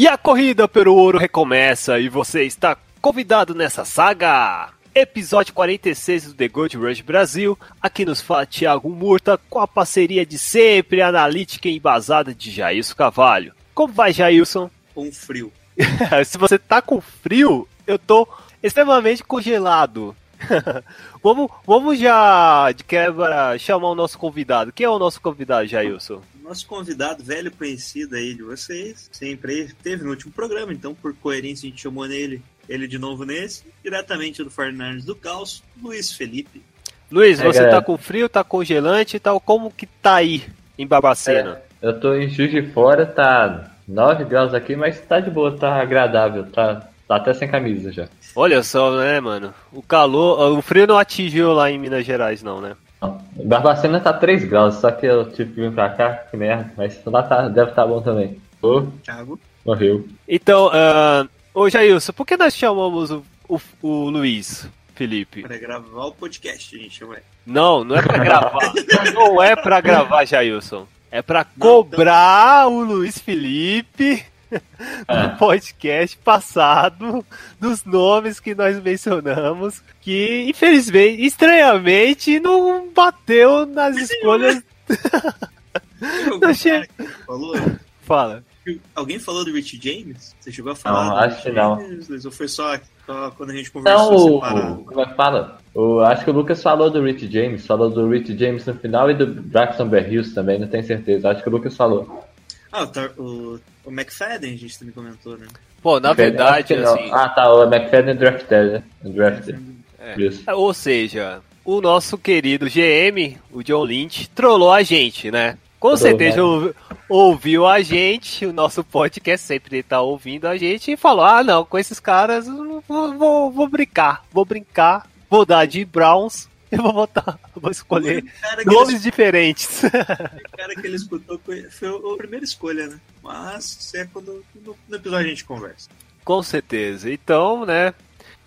E a corrida pelo ouro recomeça e você está convidado nessa saga! Episódio 46 do The Gold Rush Brasil. Aqui nos fala Thiago Murta com a parceria de sempre analítica e embasada de Jailson Cavalho. Como vai, Jailson? com frio. Se você tá com frio, eu tô extremamente congelado. vamos, vamos já de quebra chamar o nosso convidado. Quem é o nosso convidado, Jailson? Nosso convidado, velho conhecido aí de vocês, sempre teve no último programa, então por coerência a gente chamou nele, ele de novo nesse, diretamente do Fernandes do Caos, Luiz Felipe. Luiz, É, você galera. tá com frio, tá congelante e tal. Como que tá aí em Babacena? Eu tô em Juiz de Fora, tá 9 graus aqui, mas tá de boa, tá agradável, tá, tá até sem camisa já. Olha só, né, mano? O calor, o frio não atingiu lá em Minas Gerais, não, né? Barbacena tá 3 graus, só que eu tive que vir pra cá, que merda, mas lá tá, deve tá bom também. Ô, Thiago. morreu. Então, ah, ô Jailson, por que nós chamamos o, o, o Luiz Felipe? Para gravar o podcast, a gente chama ele. Não, não é pra gravar. não é pra gravar, Jailson. É pra Não, cobrar o Luiz Felipe no podcast passado dos nomes que nós mencionamos, que infelizmente, estranhamente, não bateu nas escolhas. Não chega. cara que falou, Fala. alguém falou do Rich James? Você chegou a falar Não, acho que não. James? Ou foi só, só quando a gente conversou o, separado? como é que fala? O, acho que o Lucas falou do Rich James, falou do Rich James no final e do Braxton Berrios também, não tenho certeza. Acho que o Lucas falou. Ah, o, o, o McFadden a gente também comentou, né? Pô, na verdade, não. assim. Ah, tá, o McFadden drafted, né? Drafted. Isso. Ou seja, o nosso querido GM, o John Lynch, trollou a gente, né? Com certeza né? ouvi- ouviu a gente, o nosso podcast sempre ele tá ouvindo a gente e falou: ah, não, com esses caras vou, vou, vou brincar, vou brincar, vou dar de Browns e vou botar, vou escolher nomes eles- diferentes. O cara que ele escutou foi a primeira escolha, né? Mas isso é quando no, no episódio a gente conversa. Com certeza. Então, né?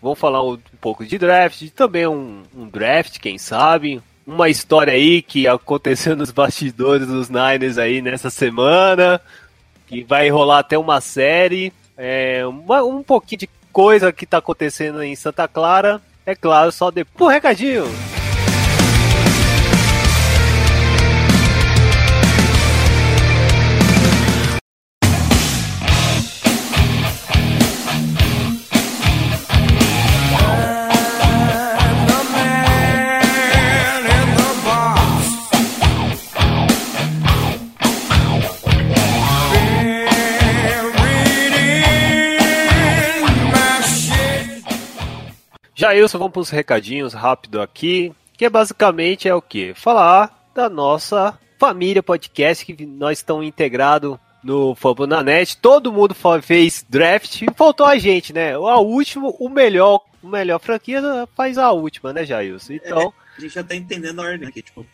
Vamos falar um pouco de draft, também um, um draft, quem sabe. Uma história aí que aconteceu nos bastidores dos Niners aí nessa semana. Que vai rolar até uma série. É, uma- um pouquinho de coisa que tá acontecendo em Santa Clara. É claro, só depois. Pô, recadinho! Jailson, vamos para os recadinhos rápido aqui, que é basicamente é o que? Falar da nossa família podcast, que nós estamos integrados no Fambonanet. Todo mundo fez draft, faltou a gente, né? A última, o melhor, o melhor franquia faz a última, né, Jailson? Então, A gente já tá entendendo a ordem aqui, tipo,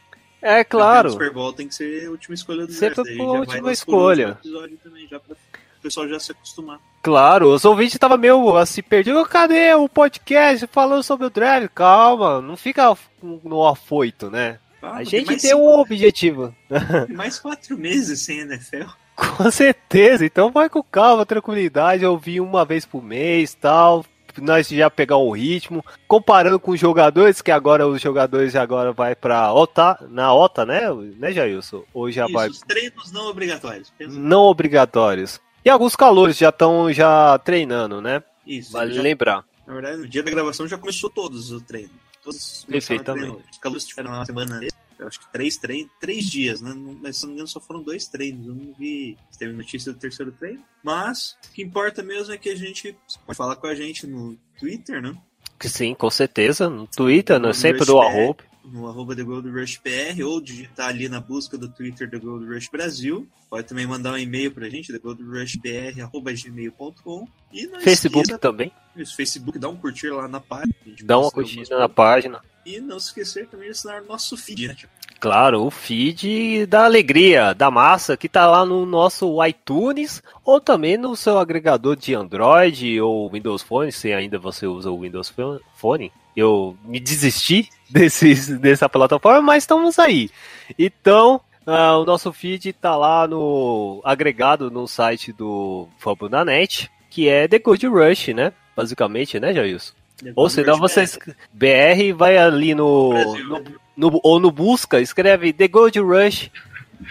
é, claro. Super Bowl tem que ser a última escolha do Sempre draft, aí a última escolha. episódio também, já pra o pessoal já se acostumar. Claro, os ouvintes estavam meio assim perdidos. Cadê o podcast falando sobre o draft? Calma, não fica no afoito, né? Ah, A tem gente mais tem um objetivo. cinco- mais quatro meses sem NFL. Com certeza, então vai com calma, tranquilidade. Eu vi uma vez por mês tal. Nós já pegar o ritmo. Comparando com os jogadores, que agora os jogadores agora vai pra OTA, na OTA, né? Né, Jailson? Ou já Isso, vai os treinos não obrigatórios. Não obrigatórios. E alguns calores já estão já treinando, né? Isso, Vale já- lembrar. na verdade, no dia da gravação já começou todos os treinos. Todos Perfeitamente. Os calouros tiveram uma semana, eu acho que três treinos, três dias, né? Mas se não me engano só foram dois treinos. Eu não vi se teve notícia do terceiro treino. Mas o que importa mesmo é que a gente pode falar com a gente no Twitter, né? Sim, com certeza. No Twitter, no, No sempre do arroba. No arroba The Gold Rush PR, ou digitar ali na busca do Twitter The Gold Rush Brasil. Pode também mandar um e-mail pra gente, thegoldrushpr.gmail.com. E Facebook esqueça- também. Isso, Facebook, dá um curtir lá na página. Dá uma curtida na página. E não se esquecer também de assinar o nosso feed, né? Claro, o feed da alegria, da massa, que tá lá no nosso iTunes ou também no seu agregador de Android ou Windows Phone, se ainda você usa o Windows Pho- Phone. Eu me desisti desses, dessa plataforma, mas estamos aí. Então, ah, o nosso feed tá lá no agregado no site do Fabunanet, que é The Good Rush, né? Basicamente, né, Jailson? Ou senão Rush você PR. esc- BR vai ali no, no, no- ou no busca, escreve The Gold Rush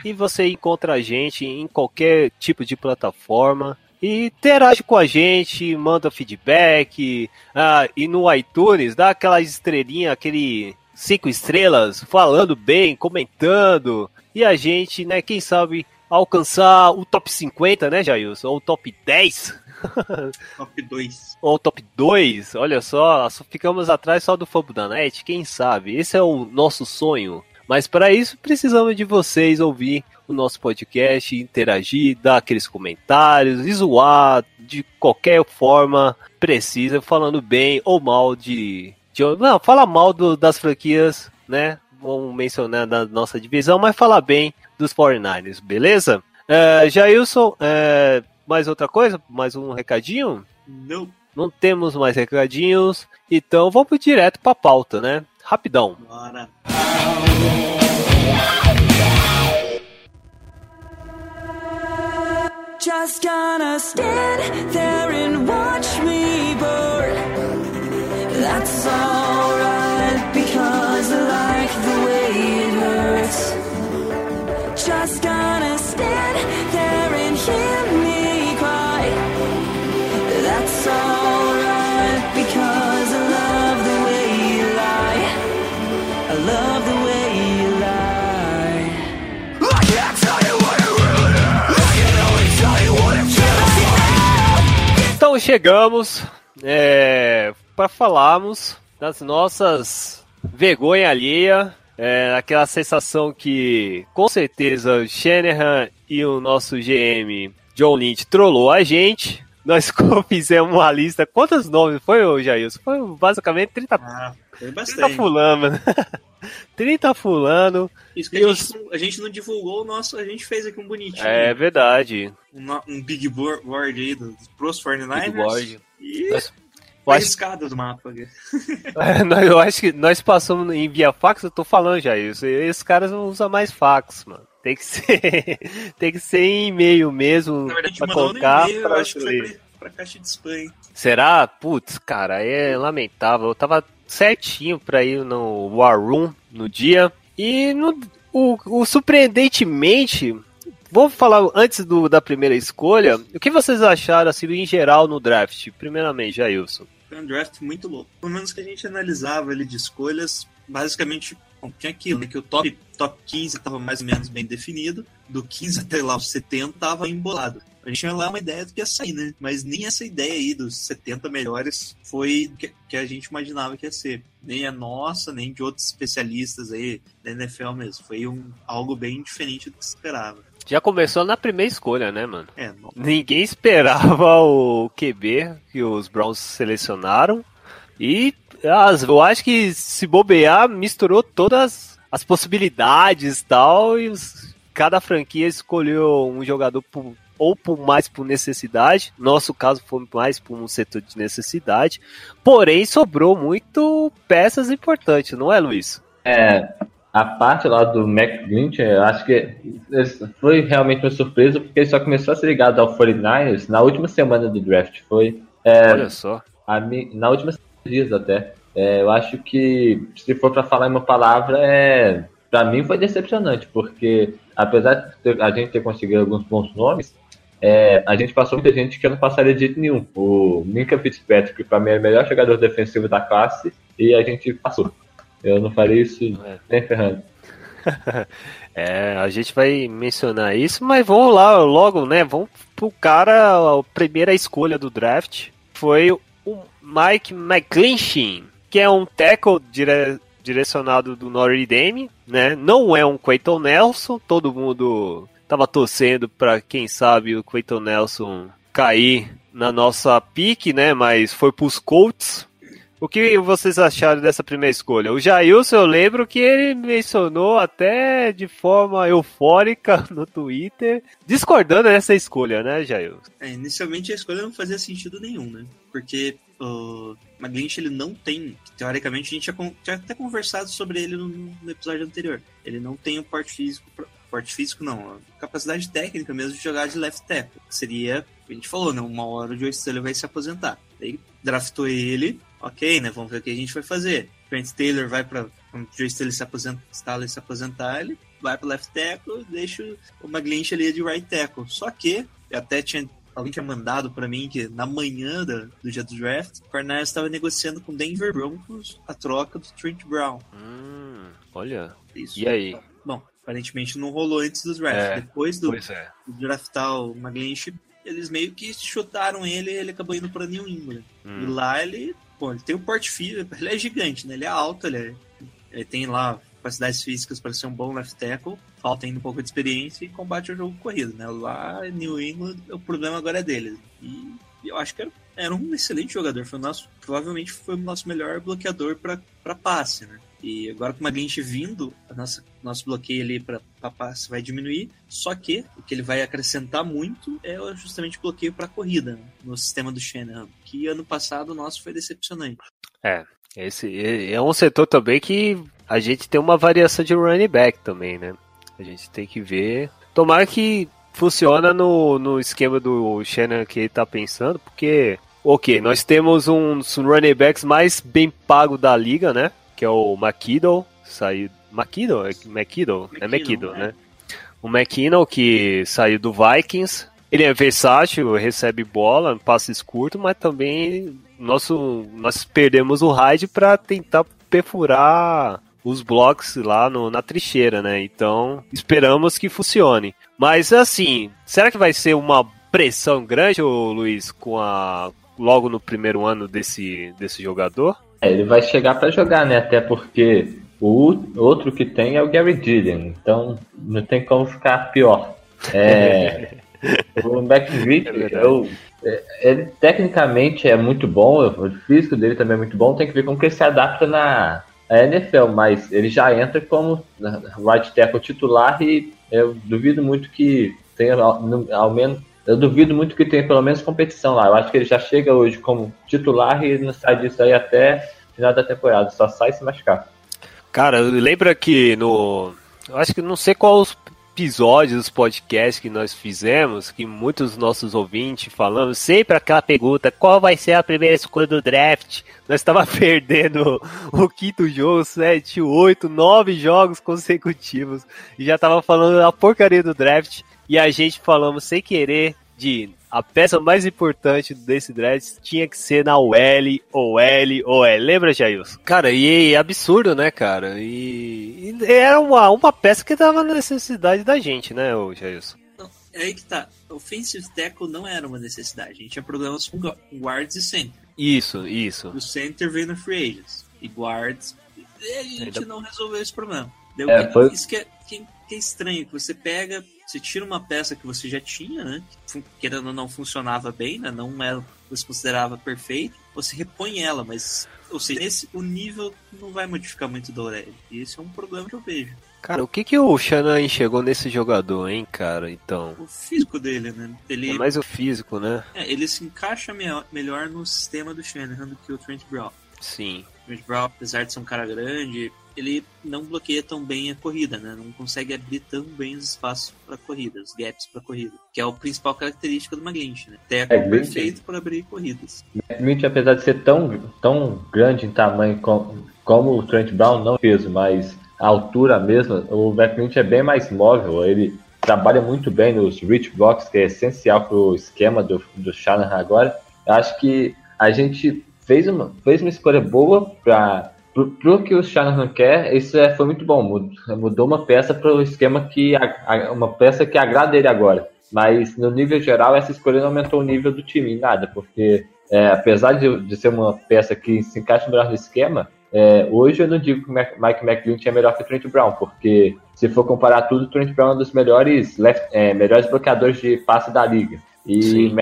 e você encontra a gente em qualquer tipo de plataforma e interage com a gente, manda feedback ah, e no iTunes dá aquela estrelinha, aquele cinco estrelas, falando bem, comentando e a gente, né, quem sabe alcançar o top 50, né, Jailson, ou o top 10 Top 2. ou top 2, olha só, ficamos atrás só do Fobo da Net, quem sabe? Esse é o nosso sonho. Mas para isso precisamos de vocês ouvir o nosso podcast, interagir, dar aqueles comentários, e zoar de qualquer forma precisa, falando bem ou mal de. de não, fala mal do- das franquias, né? Vamos mencionar da nossa divisão, mas fala bem dos 49ers, beleza? É, Jailson, é, mais outra coisa? Mais um recadinho? Não. Não temos mais recadinhos, então vamos direto pra pauta, né? Rapidão. Bora. Just gonna stand there and watch me burn. That's alright because I like the way it hurts. Just gonna Então chegamos é, para falarmos das nossas vergonha alheia, é, aquela sensação que com certeza o Shanahan e o nosso GM John Lynch trollou a gente. Nós fizemos uma lista. Quantos nomes foi, Jailson? Foi basicamente 30, Ah, 30 bastante. fulano, mano. 30 fulano. Isso que a os- gente, não- a gente não divulgou o nosso, a gente fez aqui um bonitinho. É verdade. Um, um big board aí dos pros 49ers. Big board. E acho- arriscado do mapa. aqui. É, eu acho que nós passamos em via fax, eu tô falando já isso. Esses caras não usam mais fax, mano. Tem que ser, tem que ser em e-mail mesmo Na verdade, pra colocar eu pra acho que foi ler. pra, caixa de spam. Será? Putz, cara, é lamentável. Eu tava certinho pra ir no War Room no dia e no, o, o surpreendentemente, vou falar antes do, da primeira escolha. O que vocês acharam assim em geral no draft? Primeiramente, Jailson. Foi um draft muito louco. Pelo menos que a gente analisava ali de escolhas, basicamente bom, tinha aquilo, né, que o top, top 15 estava mais ou menos bem definido, do 15 até lá os 70 estava embolado. A gente tinha lá uma ideia do que ia sair, né? Mas nem essa ideia aí dos 70 melhores foi que, que a gente imaginava que ia ser. Nem a nossa, nem de outros especialistas aí da NFL mesmo. Foi um, algo bem diferente do que se esperava. Já começou na primeira escolha, né, mano? É, não- Ninguém esperava o QB que os Browns selecionaram. E eu acho que se bobear, misturou todas as possibilidades e tal. E os- cada franquia escolheu um jogador por- ou por mais por necessidade. Nosso caso foi mais por um setor de necessidade. Porém, sobrou muito peças importantes, não é, Luiz? É, a parte lá do McGlinch, eu acho que foi realmente uma surpresa, porque ele só começou a ser ligado ao 49ers na última semana do draft. Foi Olha só. a na última dias até. É, eu acho que, se for para falar em uma palavra, é para mim foi decepcionante, porque apesar de ter- a gente ter conseguido alguns bons nomes, é, a gente passou muita gente que não passaria de jeito nenhum. O Minka Fitzpatrick, para mim, é o melhor jogador defensivo da classe, e a gente passou. Eu não faria isso É. nem ferrando. É, a gente vai mencionar isso, mas vamos lá logo, né? Vamos pro cara, a primeira escolha do draft foi o Mike McClinchin, que é um tackle dire- direcionado do Notre Dame, né? Não é um Quentin Nelson, todo mundo tava torcendo para quem sabe o Quentin Nelson cair na nossa pique, né? Mas foi pros Colts. O que vocês acharam dessa primeira escolha? O Jailson, eu lembro que ele mencionou até de forma eufórica no Twitter, discordando dessa escolha, né, Jailson? É, inicialmente a escolha não fazia sentido nenhum, né? Porque o McGlinch, ele não tem, teoricamente, a gente tinha, até conversado sobre ele no, no episódio anterior. Ele não tem o porte físico, porte físico não, capacidade técnica mesmo de jogar de left tackle. Seria, a gente falou, né? Uma hora o Joe Staley vai se aposentar. Daí draftou ele, ok, né? Vamos ver o que a gente vai fazer. Trent Taylor vai para quando o Joe Staley se aposentar, Staley se aposentar, ele vai para left tackle, deixa o McGlinch ali de right tackle. Só que, eu até tinha alguém tinha mandado para mim que na manhã da- do dia do draft, o Cardinals estava negociando com o Denver Broncos a troca do Trent Brown. Hum, olha. Isso. E aí? Bom, aparentemente não rolou antes do draft. É, Depois do, é. do draftar o McGlinch, eles meio que chutaram ele e ele acabou indo para New England. E Hum. lá ele, bom, ele tem o porte físico, ele é gigante, né? Ele é alto, ele, é- ele tem lá capacidades físicas para ser um bom left tackle, falta ainda um pouco de experiência e combate o jogo corrido, né? Lá em New England, o problema agora é dele. E eu acho que era, era um excelente jogador, foi o nosso, provavelmente foi o nosso melhor bloqueador para passe, né? E agora com o McGlinch vindo, nossa, nosso bloqueio ali para passe vai diminuir. Só que o que ele vai acrescentar muito é justamente o bloqueio para corrida né, no sistema do Shanahan, que ano passado o nosso foi decepcionante. Esse é é um setor também que a gente tem uma variação de running back também, né? A gente tem que ver. Tomara que funciona no, no esquema do Shannon que ele tá pensando, porque, ok, nós temos uns running backs mais bem pago da liga, né? Que é o McKiddle, saiu. McKiddle? É McKiddle? É McKiddle, é. né? O McKinnell que saiu do Vikings. Ele é versátil, recebe bola, passes curtos, mas também nosso, nós perdemos o Hyde para tentar perfurar os blocos lá no- na trincheira, né? Então, esperamos que funcione. Mas assim, será que vai ser uma pressão grande, ô Luiz, com a logo no primeiro ano desse, desse jogador? É, ele vai chegar pra jogar, né? Até porque o outro que tem é o Gary Gillian, então não tem como ficar pior. É, o McVick, É eu, é, ele tecnicamente é muito bom, o físico dele também é muito bom, tem que ver como que ele se adapta na, NFL, mas ele já entra como right tackle titular e eu duvido muito que tenha ao menos eu duvido muito que tenha pelo menos competição lá. Eu acho que ele já chega hoje como titular e não sai disso aí até final da temporada. Só sai se machucar. Cara, lembra que no. Eu acho que não sei qual os episódios dos podcasts que nós fizemos, que muitos dos nossos ouvintes falando sempre aquela pergunta: qual vai ser a primeira escolha do draft? Nós estava perdendo o quinto jogo, sete, oito, nove jogos consecutivos e já tava falando da porcaria do draft e a gente falamos sem querer de a peça mais importante desse draft tinha que ser na OL, OL, OL. Lembra, Jailson? Cara, e é absurdo, né, cara? E, e era uma, uma peça que dava necessidade da gente, né, Jailson? Não, é aí que tá. Offensive tackle não era uma necessidade. A gente tinha problemas com gu- guards e center. Isso, isso. O center veio no free agents. E guards. E a gente Ainda- não resolveu esse problema. Deu É, que- foi- Isso que é, que, que é estranho, que você pega, você tira uma peça que você já tinha, né? Que querendo ou não funcionava bem, né? Não era, você considerava perfeito, você repõe ela, mas. Ou seja, esse, o nível não vai modificar muito da Aurélio. E esse é um problema que eu vejo. Cara, o que que o Shannon enxergou nesse jogador, hein, cara? Então. O físico dele, né? Ele, É mais o físico, né? é, ele se encaixa me- melhor no sistema do Shanahan do que o Trent Brown. Sim. O Trent Brown, apesar de ser um cara grande, ele não bloqueia tão bem a corrida, né? Não consegue abrir tão bem os espaços para corrida, os gaps para corrida, que é a principal característica do McGlinch, né? Teco É, perfeito para abrir corridas. McVick, apesar de ser tão, tão grande em tamanho como, como o Trent Brown, não peso, mas a altura mesmo, o McVick é bem mais móvel. Ele trabalha muito bem nos reach blocks, que é essencial para o esquema do, do Shanahan agora. Eu acho que a gente fez uma, fez uma escolha boa para pro que o Shanahan quer, isso é, foi muito bom. Mudou, mudou uma peça para o esquema que a- a- uma peça que agrada ele agora. Mas no nível geral, essa escolha não aumentou o nível do time em nada, porque é, apesar de, de ser uma peça que se encaixa melhor no esquema, é, hoje eu não digo que Mike McGlinchey é melhor que o Trent Brown, porque se for comparar tudo, o Trent Brown é um dos melhores, left, é, melhores bloqueadores de passe da liga. E ele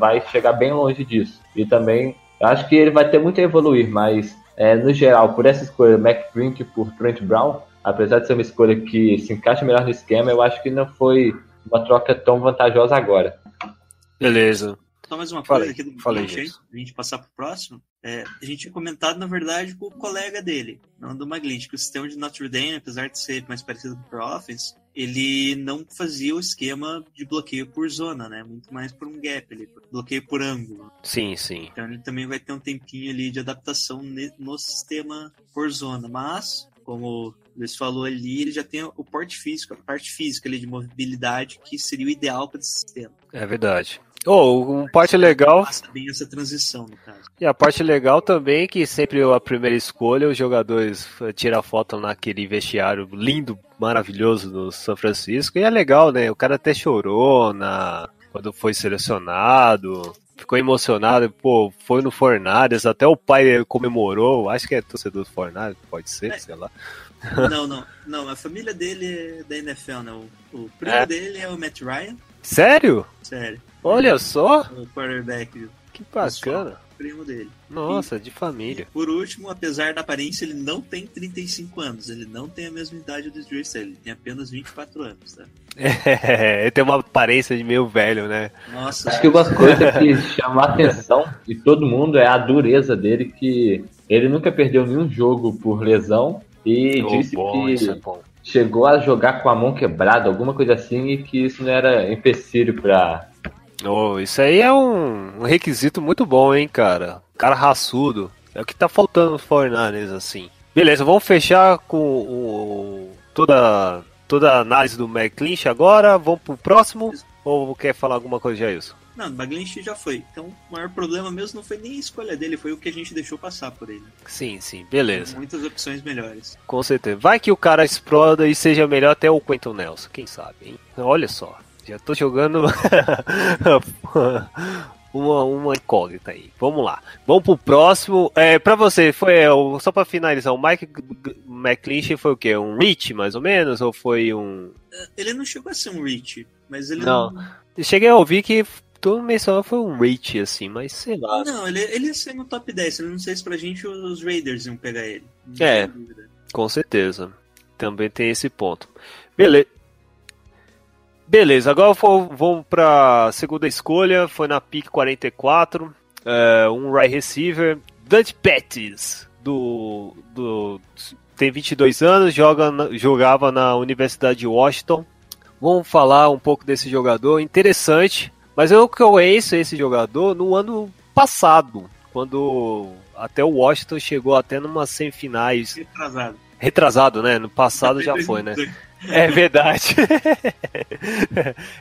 vai- chegar bem longe disso. E também, acho que ele vai ter muito a evoluir, mas é, no geral, por essa escolha, McGlinchey por Trent Brown, apesar de ser uma escolha que se encaixa melhor no esquema, eu acho que não foi uma troca tão vantajosa agora. Beleza. Só mais uma Falei, coisa aqui do falei isso. a gente passar pro próximo. É, a gente tinha comentado, na verdade, com o colega dele, não do McGlinchey, que o sistema de Notre Dame, apesar de ser mais parecido com o Pro Offense, ele não fazia o esquema de bloqueio por zona, né? Muito mais por um gap, ele bloqueio por ângulo. Sim, sim. Então ele também vai ter um tempinho ali de adaptação no sistema por zona. Mas, como Luiz falou ali, ele já tem o porte físico, a parte física ali de mobilidade, que seria o ideal para esse sistema. É verdade. Oh, uma parte legal, Passa bem essa transição, no caso. e a parte legal também é que sempre a primeira escolha, os jogadores eh, tiram foto naquele vestiário lindo, maravilhoso do São Francisco, e é legal, né? O cara até chorou na quando foi selecionado, ficou emocionado, pô, foi no Fornades, até o pai comemorou, acho que é torcedor do Fornades, pode ser, É. sei lá. Não, não, não. A família dele é da NFL, né? O, o primo É. dele é o Matt Ryan, Sério? sério. Olha só, O quarterback, que bacana. primo dele. Nossa, de E, família. por último, apesar da aparência, ele não tem 35 anos. Ele não tem a mesma idade do Drew Stanley. Ele tem apenas 24 anos, tá? É, ele tem uma aparência de meio velho, né? Nossa, Acho que uma coisa que chama a atenção de todo mundo é a dureza dele, que ele nunca perdeu nenhum jogo por lesão e Oh, disse bom, que é chegou a jogar com a mão quebrada, alguma coisa assim, e que isso não era empecilho pra. Oh, isso aí é um, um requisito muito bom, hein, cara. Cara raçudo. É o que tá faltando no Fornares, assim. Beleza, vamos fechar com o, toda, toda a análise do McClinch agora. Vamos pro próximo? Ou quer falar alguma coisa, Jailson? não, o Baglish já foi. Então, o maior problema mesmo não foi nem a escolha dele, foi o que a gente deixou passar por ele. Sim, sim, beleza. Muitas opções melhores. Com certeza. Vai que o cara exploda e seja melhor até o Quentin Nelson, quem sabe, hein? Olha só, já tô jogando uma, uma incógnita aí. Vamos lá. Vamos pro próximo. É, pra você, foi é, só pra finalizar, o Mike McClinch foi o quê? Um reach, mais ou menos? Ou foi um. Ele não chegou a ser um Rich, mas ele Não. Eu cheguei a ouvir que todo mencionou foi um reach, assim, mas sei lá. Não, ele, ele ia ser no top 10. Eu não sei se pra gente os Raiders iam pegar ele. Não É. Com certeza. Também tem esse ponto. Beleza. Beleza, agora vou- vamos para segunda escolha. Foi na pick 44. é, um right receiver. Dante Pettis, do, do, tem 22 anos, joga jogava na Universidade de Washington. Vamos falar um pouco desse jogador. Interessante. Mas eu conheço esse jogador no ano passado. Quando até o Washington chegou até numa semifinais Retrasado. Retrasado, né? No passado já foi, né? É verdade.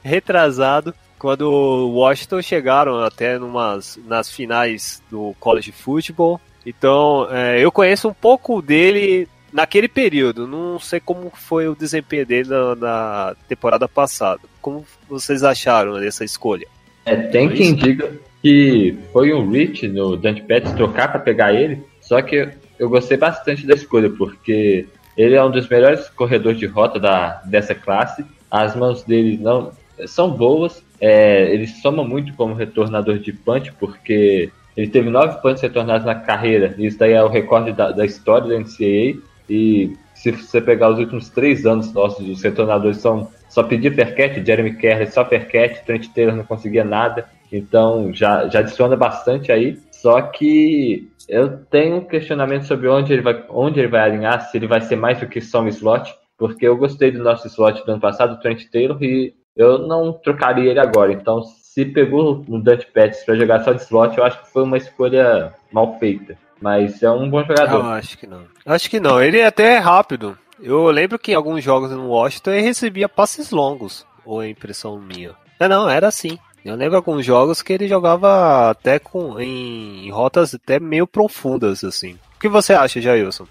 Retrasado, quando o Washington chegaram até numas, nas finais do college football. Então, é, eu conheço um pouco dele naquele período. Não sei como foi o desempenho dele na, na temporada passada. Como vocês acharam dessa escolha? É, tem quem isso? diga que foi um reach no Dante Pettis trocar pra pegar ele, só que eu gostei bastante da escolha, porque ele é um dos melhores corredores de rota da, dessa classe. As mãos dele não são boas, é, ele soma muito como retornador de punch, porque ele teve nove punts retornados na carreira, isso daí é o recorde da, da história da NCAA. E se você pegar os últimos três anos nossos, os retornadores são só pedir percat, Jeremy Kerr só percat, Trent Taylor não conseguia nada, então já, já adiciona bastante aí. Só que eu tenho um questionamento sobre onde ele vai, onde ele vai alinhar, se ele vai ser mais do que só um slot, porque eu gostei do nosso slot do ano passado, o Trent Taylor, e eu não trocaria ele agora. Então, se pegou no Dante Pettis para jogar só de slot, eu acho que foi uma escolha mal feita. Mas é um bom jogador. acho que não. Acho que não. Ele é até rápido. Eu lembro que em alguns jogos no Washington ele recebia passes longos. Ou é impressão minha? Não, não, era assim. Eu lembro alguns jogos que ele jogava até com em, em rotas até meio profundas, assim. O que você acha, Jailson?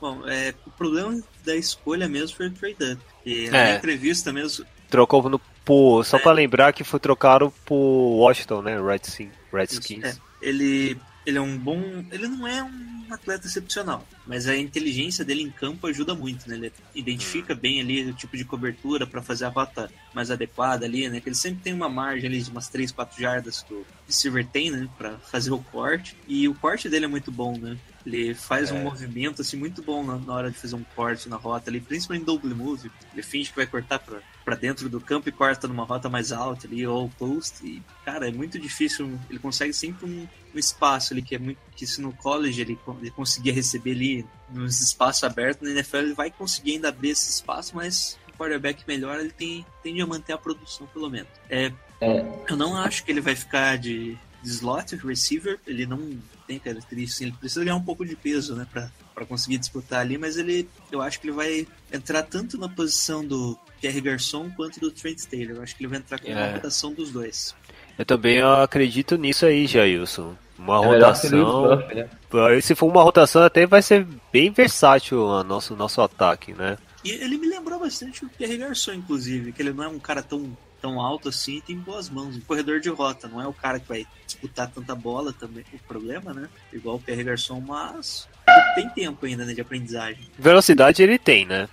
Bom, é, o problema da escolha mesmo foi o trade up. E na É. entrevista mesmo, Trocou no por, só pra lembrar que foi trocado por Washington, né? Redskins. Redskins. é, ele, ele é um bom. Ele não é um atleta excepcional, mas a inteligência dele em campo ajuda muito, né? Ele identifica bem ali o tipo de cobertura para fazer a rota mais adequada ali, né? Que ele sempre tem uma margem ali de umas 3, 4 jardas que o receiver tem, né? Pra fazer o corte. E o corte dele é muito bom, né? Ele faz um movimento assim muito bom na, na hora de fazer um corte na rota ali, principalmente em double move. Ele finge que vai cortar pra, pra dentro do campo e corta numa rota mais alta ali, ou post. E, cara, é muito difícil. Ele consegue sempre um, um espaço ali que é muito. que se no college ele, ele conseguia receber ali nos espaços abertos, na NFL ele vai conseguir ainda abrir esse espaço, mas o quarterback melhor ele tem, tende a manter a produção pelo menos. É, É. Eu não acho que ele vai ficar de, de slot receiver, ele não tem características, ele precisa ganhar um pouco de peso, né, pra, pra conseguir disputar ali, mas ele, eu acho que ele vai entrar tanto na posição do Pierre Garçon quanto do Trent Taylor, eu acho que ele vai entrar com uma É. rotação dos dois. Eu também acredito nisso aí, Jailson. Uma É rotação. Buff, né? Se for uma rotação, até vai ser bem versátil o nosso, nosso ataque, né? E ele me lembrou bastante o Pierre Garçon, inclusive, que ele não é um cara tão, tão alto assim e tem boas mãos. Um corredor de rota, não é o cara que vai disputar tanta bola também, o problema, né? Igual o Pierre Garçon, mas tem tempo ainda né, de aprendizagem. Velocidade ele tem, né?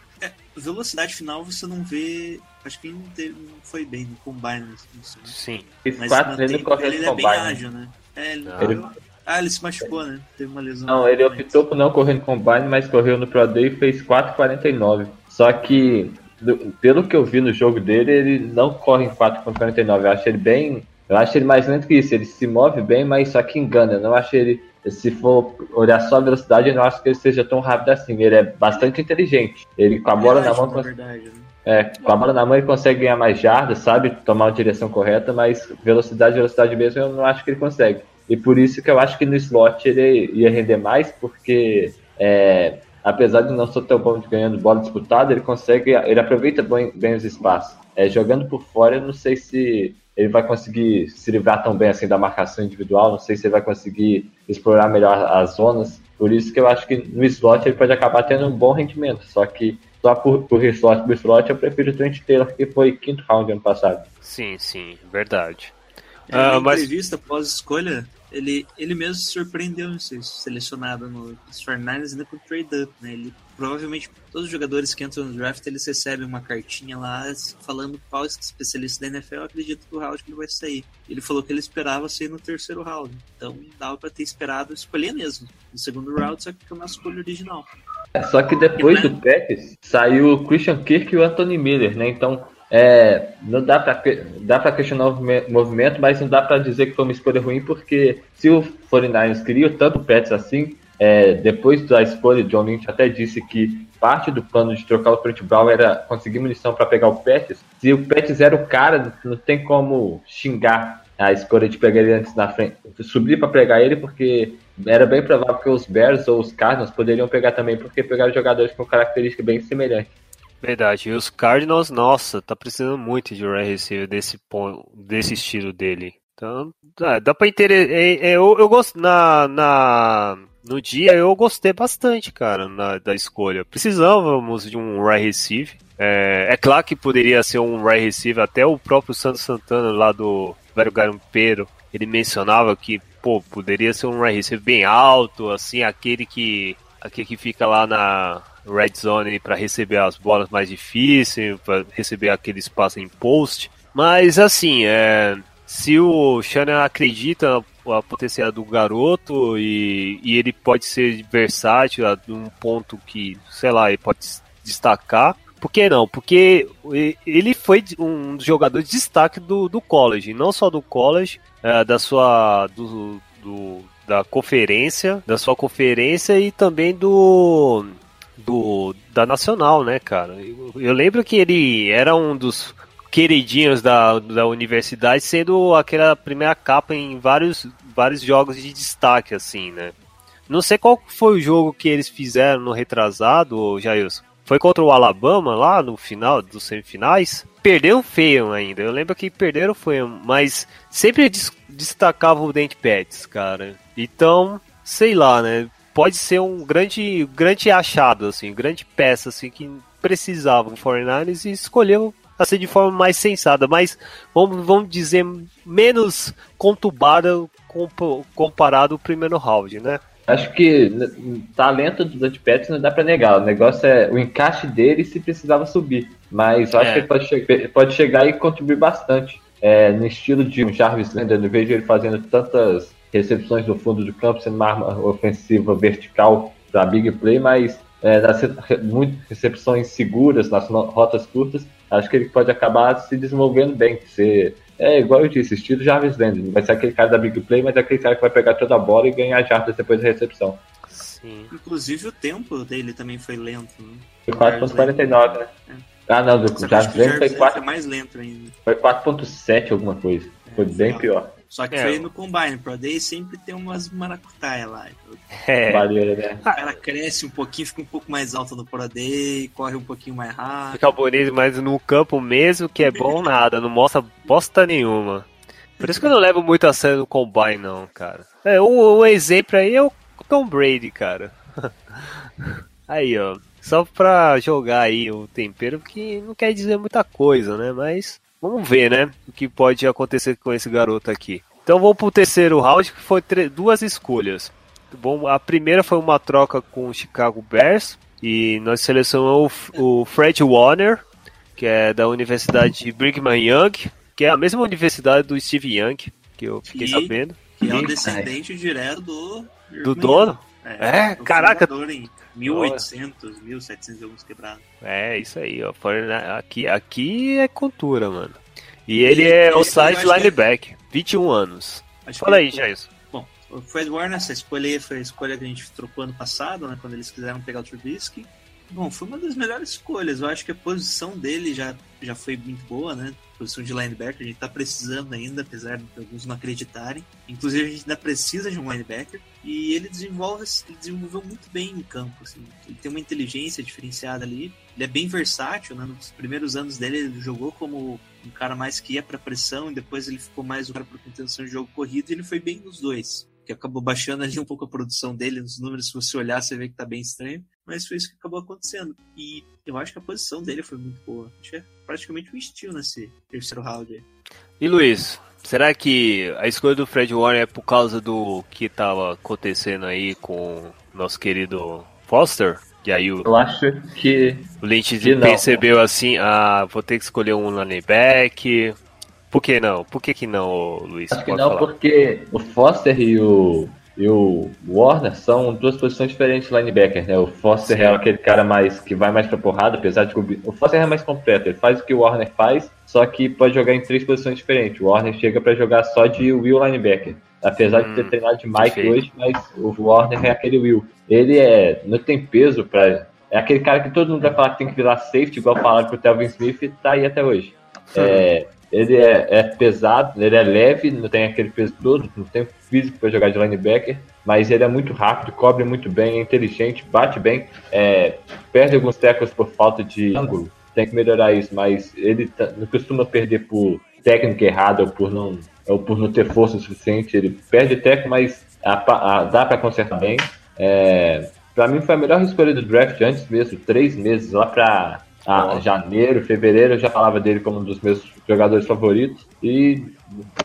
Velocidade final você não vê. Acho que ele não, teve, não foi bem no combine. Não sei. Sim. Fiz Mas quatro no vezes no tempo de ele é bem ágil, né? É, ele, Ah. Ele- ah, ele se machucou, né? Teve uma lesão. Não, ele optou por não correr no combine, mas correu no Pro Day e fez 4,49. Só que, pelo que eu vi no jogo dele, ele não corre em 4,49. Eu acho ele bem. Eu acho ele mais lento que isso. Ele se move bem, mas só que engana. Eu não acho ele. Se for olhar só a velocidade, eu não acho que ele seja tão rápido assim. Ele é bastante inteligente. Ele com a bola na mão. cons- né? É, com a bola na mão ele consegue ganhar mais jardas, sabe? Tomar a direção correta, mas velocidade, velocidade mesmo, eu não acho que ele consegue. E por isso que eu acho que no slot ele ia render mais, porque é, apesar de não ser tão bom de ganhando bola disputada, ele consegue, ele aproveita bem, bem os espaços. É, jogando por fora, eu não sei se ele vai conseguir se livrar tão bem assim da marcação individual, não sei se ele vai conseguir explorar melhor as zonas. Por isso que eu acho que no slot ele pode acabar tendo um bom rendimento, só que só por, por slot por slot eu prefiro o Trent Taylor, que foi quinto round ano passado. Sim, sim, verdade. É, Ah, mas- entrevista pós-escolha, ele, ele mesmo se surpreendeu em ser selecionado no 49ers ainda com o trade up, né? Ele provavelmente todos os jogadores que entram no draft eles recebem uma cartinha lá falando qual especialista da NFL eu acredito que o round que ele vai sair. Ele falou que ele esperava sair no terceiro round, então dava pra ter esperado escolher mesmo no segundo round, só que foi uma escolha original. É, Só que depois do Packers saiu o Christian Kirk e o Anthony Miller, né? Então é, não dá que- dá pra questionar o movime- movimento, mas não dá pra dizer que foi uma escolha ruim, porque se o 49ers queria tanto Pets assim, é, depois da escolha, John Lynch até disse que parte do plano de trocar o Trent Brown era conseguir munição pra pegar o Pets. Se o Pets era o cara, não tem como xingar a escolha de pegar ele antes na frente, subir pra pegar ele, porque era bem provável que os Bears ou os Cardinals poderiam pegar também, porque pegaram jogadores com características bem semelhantes. Verdade. E os Cardinals, nossa, tá precisando muito de wide receiver desse, desse estilo dele. Então, dá, dá pra entender. é- é, eu, eu gosto. Na, na, no dia eu gostei bastante, cara, na- da escolha. Precisávamos de um wide receiver. É, é claro que poderia ser um wide receiver, até o próprio Santos Santana lá do Velho Garimpeiro, ele mencionava que, pô, poderia ser um wide receiver bem alto, assim, aquele que, aquele que fica lá na red zone para receber as bolas mais difíceis, para receber aquele espaço em post. Mas, assim, é, se o Shannon acredita a potencial do garoto e, e ele pode ser versátil a um ponto que, sei lá, ele pode destacar. Por que não? Porque ele foi um dos jogadores de destaque do, do college, não só do college, é, da sua do, do- da conferência, da sua conferência e também do do da nacional, né, cara? Eu, eu lembro que ele era um dos queridinhos da, da universidade, sendo aquela primeira capa em vários vários jogos de destaque, assim, né? Não sei qual foi o jogo que eles fizeram no retrasado, Jailson. Foi contra o Alabama lá no final dos semifinais. Perderam feio ainda. Eu lembro que perderam feio, mas sempre des- destacava o Dente Pets, cara. Então, sei lá, né? Pode ser um grande, grande achado, assim, grande peça, assim, que precisava o 49ers e escolheu assim de forma mais sensata, mas vamos, vamos dizer menos conturbada compa- comparado ao primeiro round, né? Acho que talento do Dante Petros não dá pra negar. O negócio é o encaixe dele se precisava subir. Mas eu acho É. que ele pode, che- pode chegar e contribuir bastante. É, no estilo de um Jarvis Landry, eu não vejo ele fazendo tantas recepções no fundo do campo, sendo uma arma ofensiva vertical para big play, mas é, nas re- muito recepções seguras, nas rotas curtas, acho que ele pode acabar se desenvolvendo bem. Ser, é igual eu disse, estilo Jarvis Landry. Vai ser aquele cara da big play, mas é aquele cara que vai pegar toda a bola e ganhar jardas depois da recepção. Sim. Inclusive o tempo dele também foi lento. Né? Foi 4.49, né? Ah, não, do Só Jarvis Landry foi Jarvis Landry 4 é mais lento ainda. Foi 4.7 alguma coisa. Foi bem pior. Só que É. foi no Combine. Pro Day sempre tem umas maracutaia lá. O É. Né? cara cresce um pouquinho, fica um pouco mais alto no Pro Day, corre um pouquinho mais rápido. Fica bonito, mas no campo mesmo que é bom nada, não mostra bosta nenhuma. Por isso que eu não levo muito a sério no Combine, não, cara. É, um, um exemplo aí é o Tom Brady, cara. Aí, ó. Só pra jogar aí o tempero, que não quer dizer muita coisa, né? Mas vamos ver, né? O que pode acontecer com esse garoto aqui. Então vamos pro terceiro round, que foi duas escolhas. Bom, a primeira foi uma troca com o Chicago Bears. E nós selecionamos o o Fred Warner, que é da Universidade de Brigham Young, que é a mesma universidade do Steve Young, que eu fiquei E- sabendo. Que é o Ih, descendente direto do. Do dono? É, do caraca. fundador Em 1800, 1700 e alguns quebrados. É, isso aí, ó. Aqui, aqui é cultura, mano. E ele é Ele- size acho que é- linebacker, 21 anos. Acho Fala aí, Jair. Bom, o Fred Warner, essa escolha aí foi a escolha que a gente trocou ano passado, né? Quando eles quiseram pegar o Trubisky. Bom, foi uma das melhores escolhas. Eu acho que a posição dele já, já foi muito boa, né? Posição de linebacker, a gente tá precisando ainda, apesar de alguns não acreditarem. Inclusive, a gente ainda precisa de um linebacker. E ele desenvolve, ele desenvolveu muito bem em campo, assim. Ele tem uma inteligência diferenciada ali. Ele é bem versátil, né? Nos primeiros anos dele, ele jogou como um cara mais que ia pra pressão e depois ele ficou mais o cara por contenção de jogo corrido e ele foi bem nos dois. Que acabou baixando ali um pouco a produção dele, nos números, se você olhar, você vê que tá bem estranho. Mas foi isso que acabou acontecendo. E eu acho que a posição dele foi muito boa. Acho que é praticamente um estilo nesse terceiro round aí. E Luiz, será que a escolha do Fred Warner é por causa do que tava acontecendo aí com o nosso querido Foster? E aí o, Eu acho que o Lynch Que não. percebeu assim, ah, vou ter que escolher um linebacker. Por que não? Por que que não, Luiz? Acho que não, falar. porque o Foster e o, e o Warner são duas posições diferentes linebacker, né? O Foster Sim. é aquele cara mais que vai mais pra porrada, apesar de cobrir. O Foster é mais completo, ele faz o que o Warner faz, só que pode jogar em três posições diferentes. O Warner chega pra jogar só de Will linebacker. Apesar de ter Hum, treinado de Mike perfeito. hoje, mas o Warner é aquele Will. Ele é. não tem peso pra. É aquele cara que todo mundo vai falar que tem que virar safety, igual falaram pro Telvin Smith, e tá aí até hoje. É, ele é, é pesado, ele é leve, não tem aquele peso todo, não tem físico para jogar de linebacker, mas ele é muito rápido, cobre muito bem, é inteligente, bate bem, é, perde alguns tackles por falta de ângulo, tem que melhorar isso, mas ele tá- não costuma perder por técnica errada ou por não, ou por não ter força suficiente, ele perde tackle, mas a a- dá para consertar bem. É, para mim foi a melhor escolha do draft antes mesmo, três meses lá para ah, janeiro, fevereiro, eu já falava dele como um dos meus jogadores favoritos e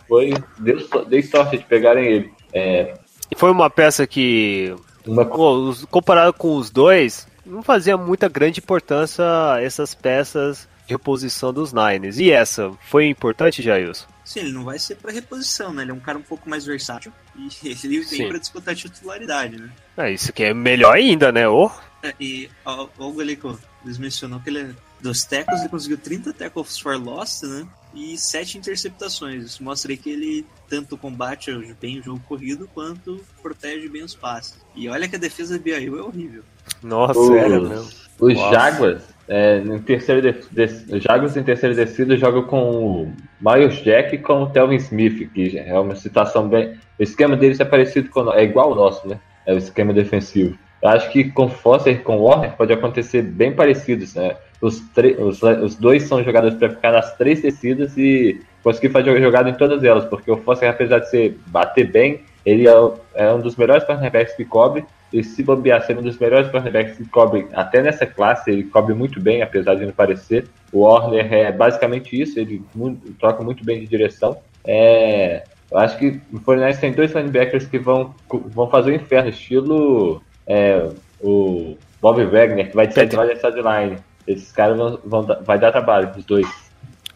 foi deu, dei sorte de pegarem ele. É, E foi uma peça que, uma pô, comparado com os dois, não fazia muita grande importância essas peças de reposição dos Niners. E essa, foi importante, Jailson? Sim, ele não vai ser pra reposição, né? Ele é um cara um pouco mais versátil e ele vem pra disputar titularidade, né? É, isso que é melhor ainda, né? Ô, É, E ó, algo ali que o Luiz mencionou que ele é- dos tackles ele conseguiu 30 tackles for loss, né? E 7 interceptações. Isso mostra aí que ele tanto combate bem o jogo corrido quanto protege bem os passes. E olha que a defesa do BYU é horrível. nossa, Os- sério mesmo. Os Nossa. Jaguars, é, em terceiro de, de- os Jaguars em terceira descida jogam com o Miles Jack e com o Telvin Smith, que é uma situação bem. O esquema deles é parecido com o é igual ao nosso, né? É o esquema defensivo. Eu acho que com Foster e com Warner pode acontecer bem parecidos, né? Os, os, os dois são jogadores para ficar nas três descidas e conseguir fazer jogada em todas elas, porque o Foster, apesar de ser bater bem, ele é, é um dos melhores cornerbacks que cobre, e se bobear ser um dos melhores cornerbacks que cobre até nessa classe, ele cobre muito bem, apesar de não parecer. O Warner é basicamente isso, ele mu- troca muito bem de direção. É, Eu acho que o 49 tem dois linebackers que vão, vão fazer o inferno, estilo é, o Bob Wagner, que vai de sideline a sideline. Esses caras vão, vão dar- vai dar trabalho, os dois.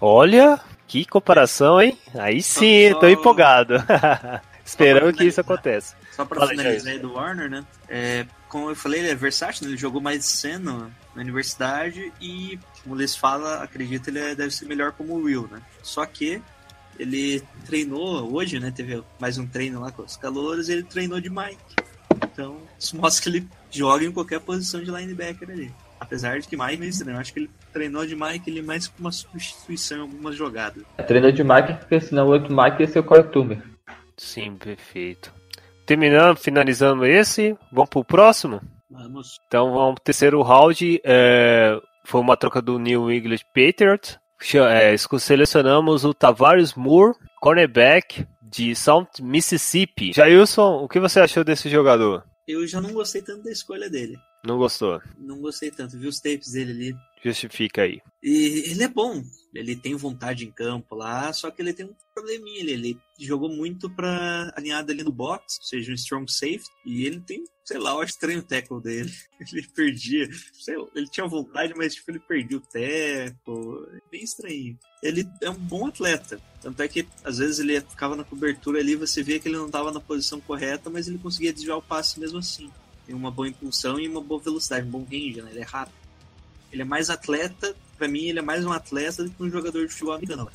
Olha, que comparação, hein? Aí sim, Só- tô empolgado. Esperando que isso aconteça. Só pra Fala finalizar aí do Warner, né? É, como eu falei, ele é versátil, né? ele jogou mais de cena na universidade e, como eles falam, acredito ele é- deve ser melhor como o Will, né? Só que ele treinou hoje, né? Teve mais um treino lá com os calouros e ele treinou de Mike. Então, isso mostra que ele joga em qualquer posição de linebacker ali. Apesar de que Mike é estranho, eu acho que ele treinou de Mike ele mais com uma substituição em algumas jogadas. É treino de Mike, porque senão o outro Mike ia ser o Corey. Sim, perfeito. Terminando, finalizando esse, vamos pro próximo? Vamos. Então vamos pro terceiro round. é, foi uma troca do New England Patriots. É, selecionamos o Tavares Moore, cornerback de South Mississippi. Jailson, o que você achou desse jogador? Eu já não gostei tanto da escolha dele. Não gostou? Não gostei tanto. Vi os tapes dele ali. Justifica aí. E ele é bom, ele tem vontade em campo lá, só que ele tem um probleminha ali. Ele jogou muito pra alinhado ali no box, ou seja, um strong safety, e ele tem, sei lá, eu acho estranho o tackle dele. Ele perdia, sei ele tinha vontade, mas tipo, ele perdia o tackle. É bem estranho. Ele é um bom atleta, tanto é que às vezes ele ficava na cobertura ali, você via que ele não estava na posição correta, mas ele conseguia desviar o passe mesmo assim. Tem uma boa impulsão e uma boa velocidade, um bom range, né? Ele é rápido. Ele é mais atleta, pra mim ele é mais um atleta do que um jogador de futebol americano.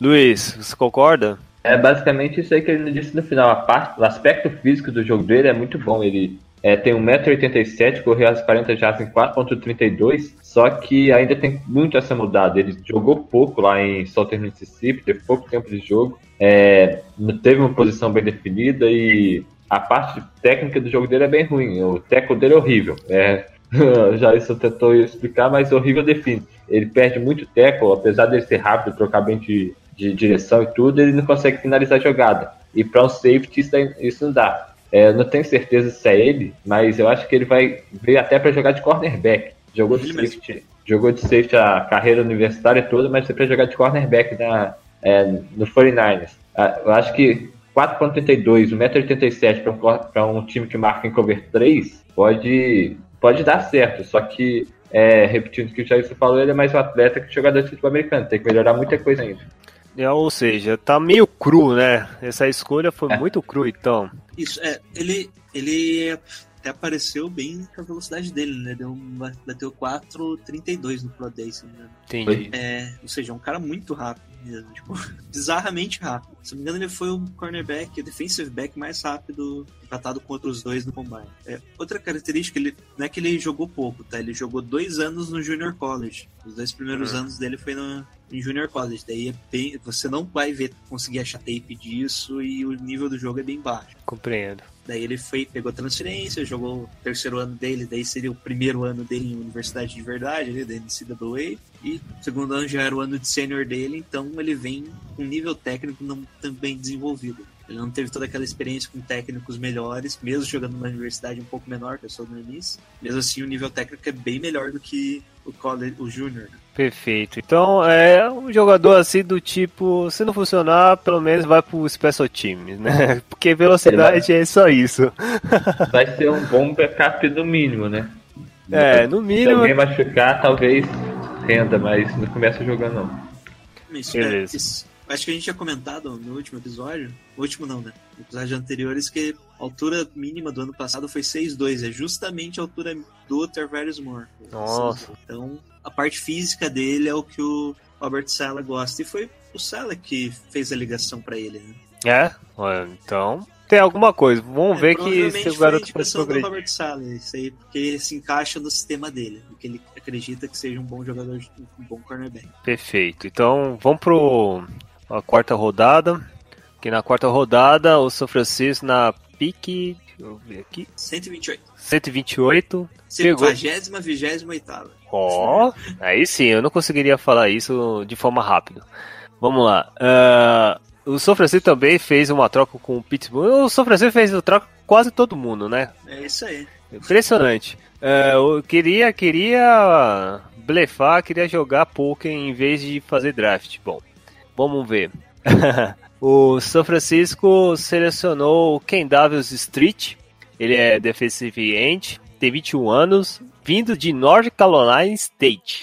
Luiz, você concorda? É basicamente isso aí que ele disse no final. A parte, o aspecto físico do jogo dele é muito bom. Ele é, tem 1,87m, correu as 40 jardas em 4,32, só que ainda tem muito a ser mudado. Ele jogou pouco lá em Southern Mississippi, teve pouco tempo de jogo, é, não teve uma posição bem definida e a parte técnica do jogo dele é bem ruim. O tackle dele é horrível. É, já isso tentou explicar, mas horrível define. Ele perde muito tackle, apesar dele ser rápido, trocar bem de, de direção e tudo, ele não consegue finalizar a jogada. E para um safety isso, isso não dá. É, eu não tenho certeza se é ele, mas eu acho que ele vai vir até para jogar de cornerback. Jogou de Ele safety, jogou de safety a carreira universitária toda, mas para jogar de cornerback na, é, no 49ers. Ah, Eu acho que 4.32, 1,87m para um, pra um time que marca em cover 3 pode, pode dar certo, só que é, repetindo o que o Jair falou, ele é mais um atleta que jogador de futebol americano, tem que melhorar muita coisa ainda. É, ou seja, tá meio cru, né? Essa escolha foi muito cru, então. Isso, é, ele, ele até apareceu bem com a velocidade dele, né? Deu um, bateu 4,32 no Pro Day, se não me engano. Entendi. É, ou seja, é um cara muito rápido mesmo, tipo, bizarramente rápido. Se não me engano, ele foi o cornerback, o defensive back mais rápido empatado com outros dois no combine. É, outra característica, ele, não é que ele jogou pouco, tá? Ele jogou dois anos no Junior College. Os dois primeiros anos dele foi no, em Junior College. Daí é bem, você não vai ver, conseguir achar tape disso e o nível do jogo é bem baixo. Compreendo. Daí ele foi, pegou transferência, jogou o terceiro ano dele, daí seria o primeiro ano dele em universidade de verdade, ali, da NCAA. E o segundo ano já era o ano de sênior dele, então ele vem com um nível técnico não tão bem desenvolvido. Ele não teve toda aquela experiência com técnicos melhores, mesmo jogando numa universidade um pouco menor que a sua Miss. Mesmo assim, o nível técnico é bem melhor do que o college, o júnior. Perfeito. Então é um jogador assim do tipo, se não funcionar, pelo menos vai pro Special Teams, né? Porque velocidade é só isso. Vai ser um bom backup no mínimo, né? É, no Se mínimo. alguém machucar, talvez renda, mas não começa jogando não. Isso, Beleza. é, isso- acho que a gente tinha comentado no último episódio, no último não, né? No episódio anteriores que a altura mínima do ano passado foi 6'2", é justamente a altura do Tervarius Moore. Nossa. Então, a parte física dele é o que o Robert Sala gosta. E foi o Sala que fez a ligação pra ele, né? É? Então, tem alguma coisa. Vamos É, ver que se o foi a garoto indicação do progredir. Robert Sala, isso aí, porque se encaixa no sistema dele, porque ele acredita que seja um bom jogador, um bom cornerback. Perfeito. Então, vamos pro a quarta rodada. Que na quarta rodada, o São Francisco na pique, deixa eu ver aqui, 128. 128. Pegou. 50, 28 Ó, aí sim, eu não conseguiria falar isso de forma rápida. Vamos lá. Ah, o São Francisco também fez uma troca com o Pittsburgh. O São Francisco fez uma troca com quase todo mundo, né? É isso aí. Impressionante. É, eu queria, queria blefar, queria jogar poker em vez de fazer draft. Bom, vamos ver. O São Francisco selecionou o Ken Davis Street. Ele é defensive end, tem 21 anos, vindo de North Carolina State.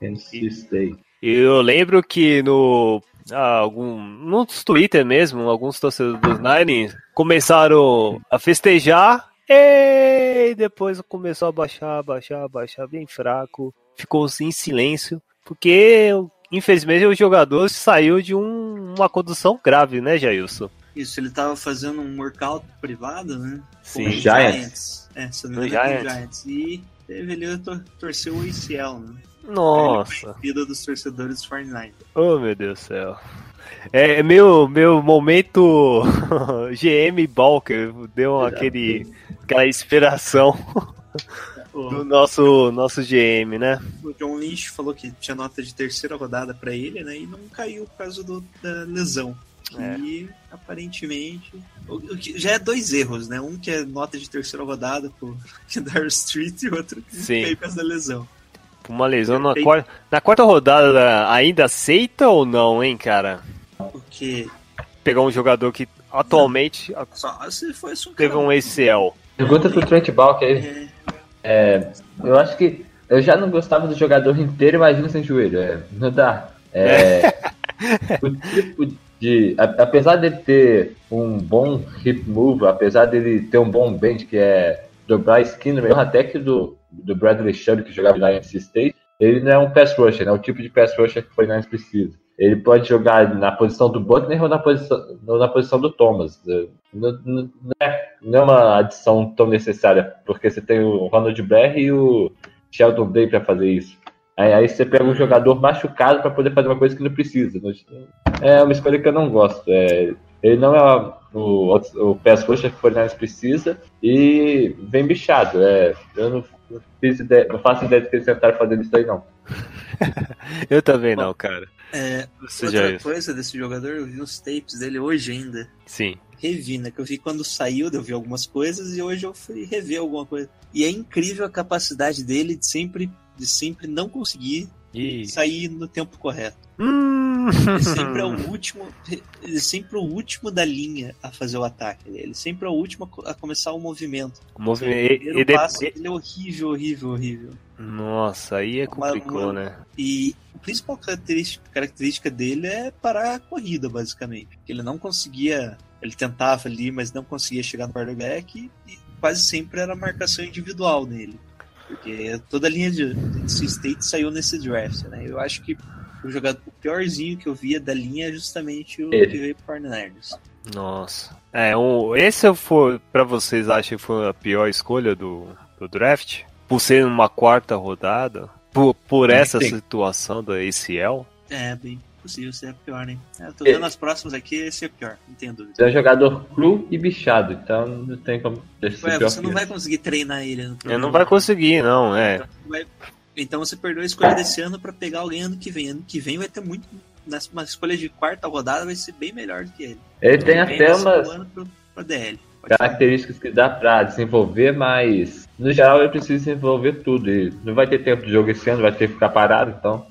NC State. Eu lembro que no ah, algum nos Twitter mesmo, alguns torcedores dos Niners começaram a festejar e depois começou a baixar, baixar, baixar bem fraco, ficou em silêncio, porque infelizmente o jogador saiu de um- uma condução grave, né, Jailson? Isso, ele tava fazendo um workout privado, né? Sim. Os Giants. É, se não me os Giants. Giants. E teve ali, tor torceu o ACL, né? Nossa. Vida dos torcedores dos 49. Oh, meu Deus do céu. É é meu, meu momento GM Balker deu aquele, aquela inspiração do nosso, nosso GM, né? O John Lynch falou que tinha nota de terceira rodada pra ele, né? E não caiu por causa do- da lesão. É. E aparentemente. O, o que já é dois erros, né? Um que é nota de terceira rodada pro Dar Street e outro que Sim. caiu por causa da lesão. Uma lesão na Tem- quarta, na quarta rodada ainda aceita ou não, hein, cara? Porque Pegar um jogador que atualmente só se fosse um teve cara. um ACL. Pergunta pro Trent Balk aí. É, eu acho que eu já não gostava do jogador inteiro, imagina sem joelho. É, não dá. É, o tipo de. a- apesar dele ter um bom hip move, apesar dele ter um bom bend que é dobrar a esquina, melhor até que do, do Bradley Chubb que jogava lá em State, ele não é um pass rusher, né? O tipo de pass rusher que o 49 precisa. Ele pode jogar na posição do Buckner ou na posição, ou na posição do Thomas. Não, não- é, não é uma adição tão necessária, porque você tem o Ronald Blair e o Sheldon Day para fazer isso. Aí, aí você pega um jogador machucado para poder fazer uma coisa que não precisa. É uma escolha que eu não gosto. É, ele não é o, o pass rusher que o 49 precisa e vem bichado. É, eu não, ideia- não faço ideia de que eles tentaram fazer isso aí, não. Eu também não, cara. É, outra isso. coisa desse jogador, eu vi uns tapes dele hoje ainda. Sim. revi, né? Que eu vi quando saiu, eu vi algumas coisas e hoje eu fui rever alguma coisa. E é incrível a capacidade dele de sempre, de sempre não conseguir E... sair no tempo correto. Hum. Ele sempre é o último, ele é sempre o último da linha a fazer o ataque. Ele sempre é o último a co- a começar o movimento. O movimento- O primeiro ele- passo ele é horrível, horrível, horrível. Nossa, aí é complicou, Uma- né? E a principal característica, característica dele é parar a corrida, basicamente. Ele não conseguia. Ele tentava ali, mas não conseguia chegar no quarterback e, e quase sempre era marcação individual nele. Porque toda a linha de NC State saiu nesse draft, né? Eu acho que o jogador o piorzinho que eu via da linha é justamente o Ele. que veio pro Cornelius. Nossa. É, um, esse foi, pra vocês, acham que foi a pior escolha do, do draft? Por ser uma quarta rodada? Por, por essa situação da ACL? É, bem possível ser pior, né? É, eu tô É. vendo as próximas aqui, esse é pior, não tenho dúvida. Você é um jogador cru e bichado, então não tem como Ué, você não vai conseguir treinar ele no Ele programa. não vai conseguir, não, é. Então, vai- Então você perdeu a escolha desse ano pra pegar alguém ano que vem. Ano que vem vai ter muito. Nas uma escolha de quarta rodada vai ser bem melhor do que ele. Ele tem Vem até umas pro, pra DL. Características que dá pra desenvolver, mas no geral ele precisa desenvolver tudo. Ele não vai ter tempo de jogo esse ano, vai ter que ficar parado, então.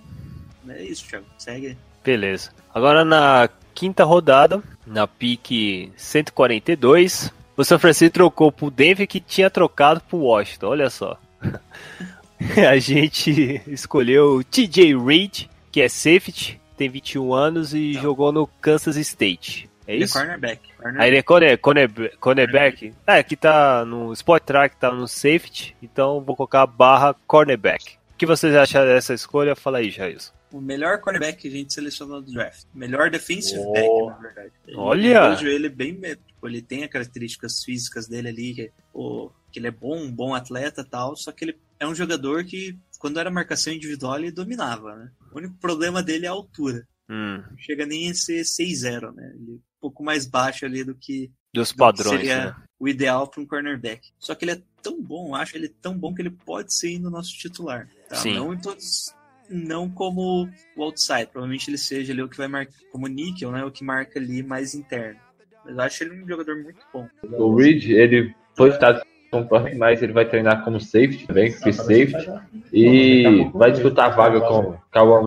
É isso, Thiago. Segue. Beleza. Agora na quinta rodada, na pique 142, o São Francisco trocou pro Denver que tinha trocado pro Washington. Olha só. A gente escolheu o TJ Reed, que é safety, tem 21 anos e jogou no Kansas State. É Ele é isso? cornerback. cornerback. Aí ele é corner, corner, cornerback? Ah, aqui tá no Spot Track, tá no safety, então vou colocar barra cornerback. O que vocês acharam dessa escolha? Fala aí, Jair. O melhor cornerback que a gente selecionou do draft. Melhor defensive Oh. back, na verdade. Ele- Olha! Eu vejo ele bem. Tipo, ele tem as características físicas dele ali, que, o, que ele é bom, um bom atleta e tal, só que ele é um jogador que, quando era marcação individual, ele dominava, né? O único problema dele é a altura. Hum, Não chega nem a ser 6-0, né? Ele é pouco mais baixo ali do que, dos do que padrões, seria né? o ideal para um cornerback. Só que ele é tão bom, eu acho ele tão bom que ele pode ser no nosso titular. tá? Sim. Não em todos. Não como o outside. Provavelmente ele seja ali o que vai marcar. Como níquel, né? O que marca ali mais interno. Mas eu acho ele um jogador muito bom. O Reed, ele foi estado conforme mais, ele vai treinar como safety também, free safety, e vai disputar a vaga com o Kawan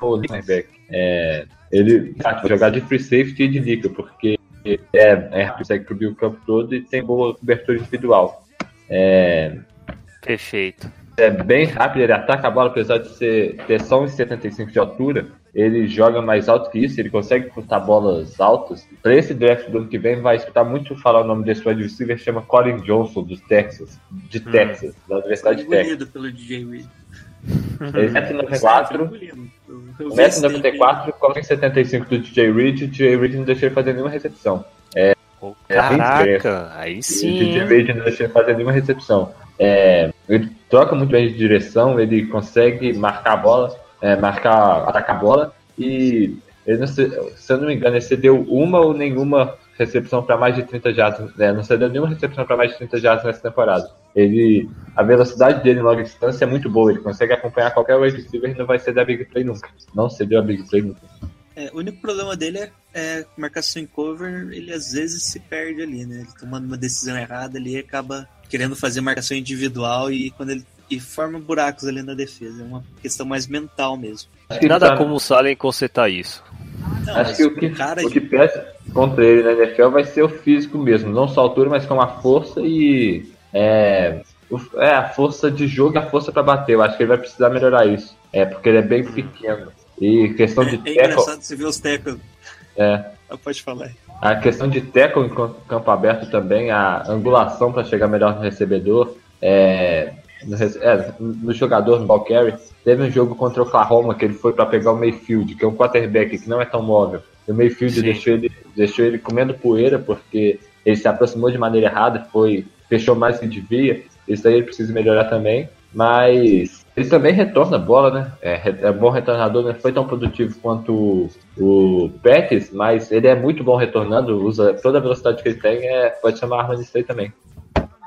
o linebacker. É, ele vai jogar de free safety e de nickel, porque é, é consegue cobrir o campo todo e tem boa cobertura individual. É, Perfeito. é bem rápido, ele ataca a bola, apesar de ser, ter só 1,75 de altura, ele joga mais alto que isso, ele consegue disputar bolas altas. Para esse draft do ano que vem, vai escutar muito falar o nome desse wide receiver, chama Colin Johnson, dos Texas, de Texas, da Universidade de Texas. Pelo DJ Reed. Ele é 1,94, Vi esse tempo 1,94, corre 75 do DJ Reed, o DJ Reed não deixou ele fazer nenhuma recepção. É, tem caraca, aí O sim. DJ hein? Reed não deixou ele fazer nenhuma recepção. É, ele troca muito bem de direção, ele consegue marcar a bola, é, marcar, atacar a bola e ele não se, se eu não me engano, ele cedeu uma ou nenhuma recepção para mais de 30 jardas, né? não cedeu nenhuma recepção para mais de 30 jardas nessa temporada. Ele, a velocidade dele em longa distância é muito boa, ele consegue acompanhar qualquer wide receiver e não vai ceder a big play nunca. Não cedeu a big play nunca. É, o único problema dele é, é marcação em cover, ele às vezes se perde ali, né? Ele tomando uma decisão errada ali acaba querendo fazer marcação individual e quando ele e forma buracos ali na defesa. É uma questão mais mental mesmo. Acho que Nada tá- como o Salem consertar isso. Não, Acho que o que, cara o que pesa contra ele na NFL vai ser o físico mesmo, não só a altura, mas com a força e é, é a força de jogo e a força para bater. Eu acho que ele vai precisar melhorar isso, é porque ele é bem pequeno. E questão de é tackle, engraçado você ver os tecos. é, Ah, Pode falar. a questão de tackle em cam- campo aberto também, a angulação para chegar melhor no recebedor, é, no, é, no jogador, no ball carry. Teve um jogo contra o Oklahoma que ele foi para pegar o Mayfield, que é um quarterback que não é tão móvel. E o Mayfield Sim. deixou ele, deixou ele comendo poeira porque ele se aproximou de maneira errada, foi fechou mais que devia. Isso aí ele precisa melhorar também. Mas ele também retorna a bola, né? É, é bom retornador, não foi tão produtivo quanto o, o Pettis, mas ele é muito bom retornando, usa toda a velocidade que ele tem, é, pode chamar arma nisso aí também.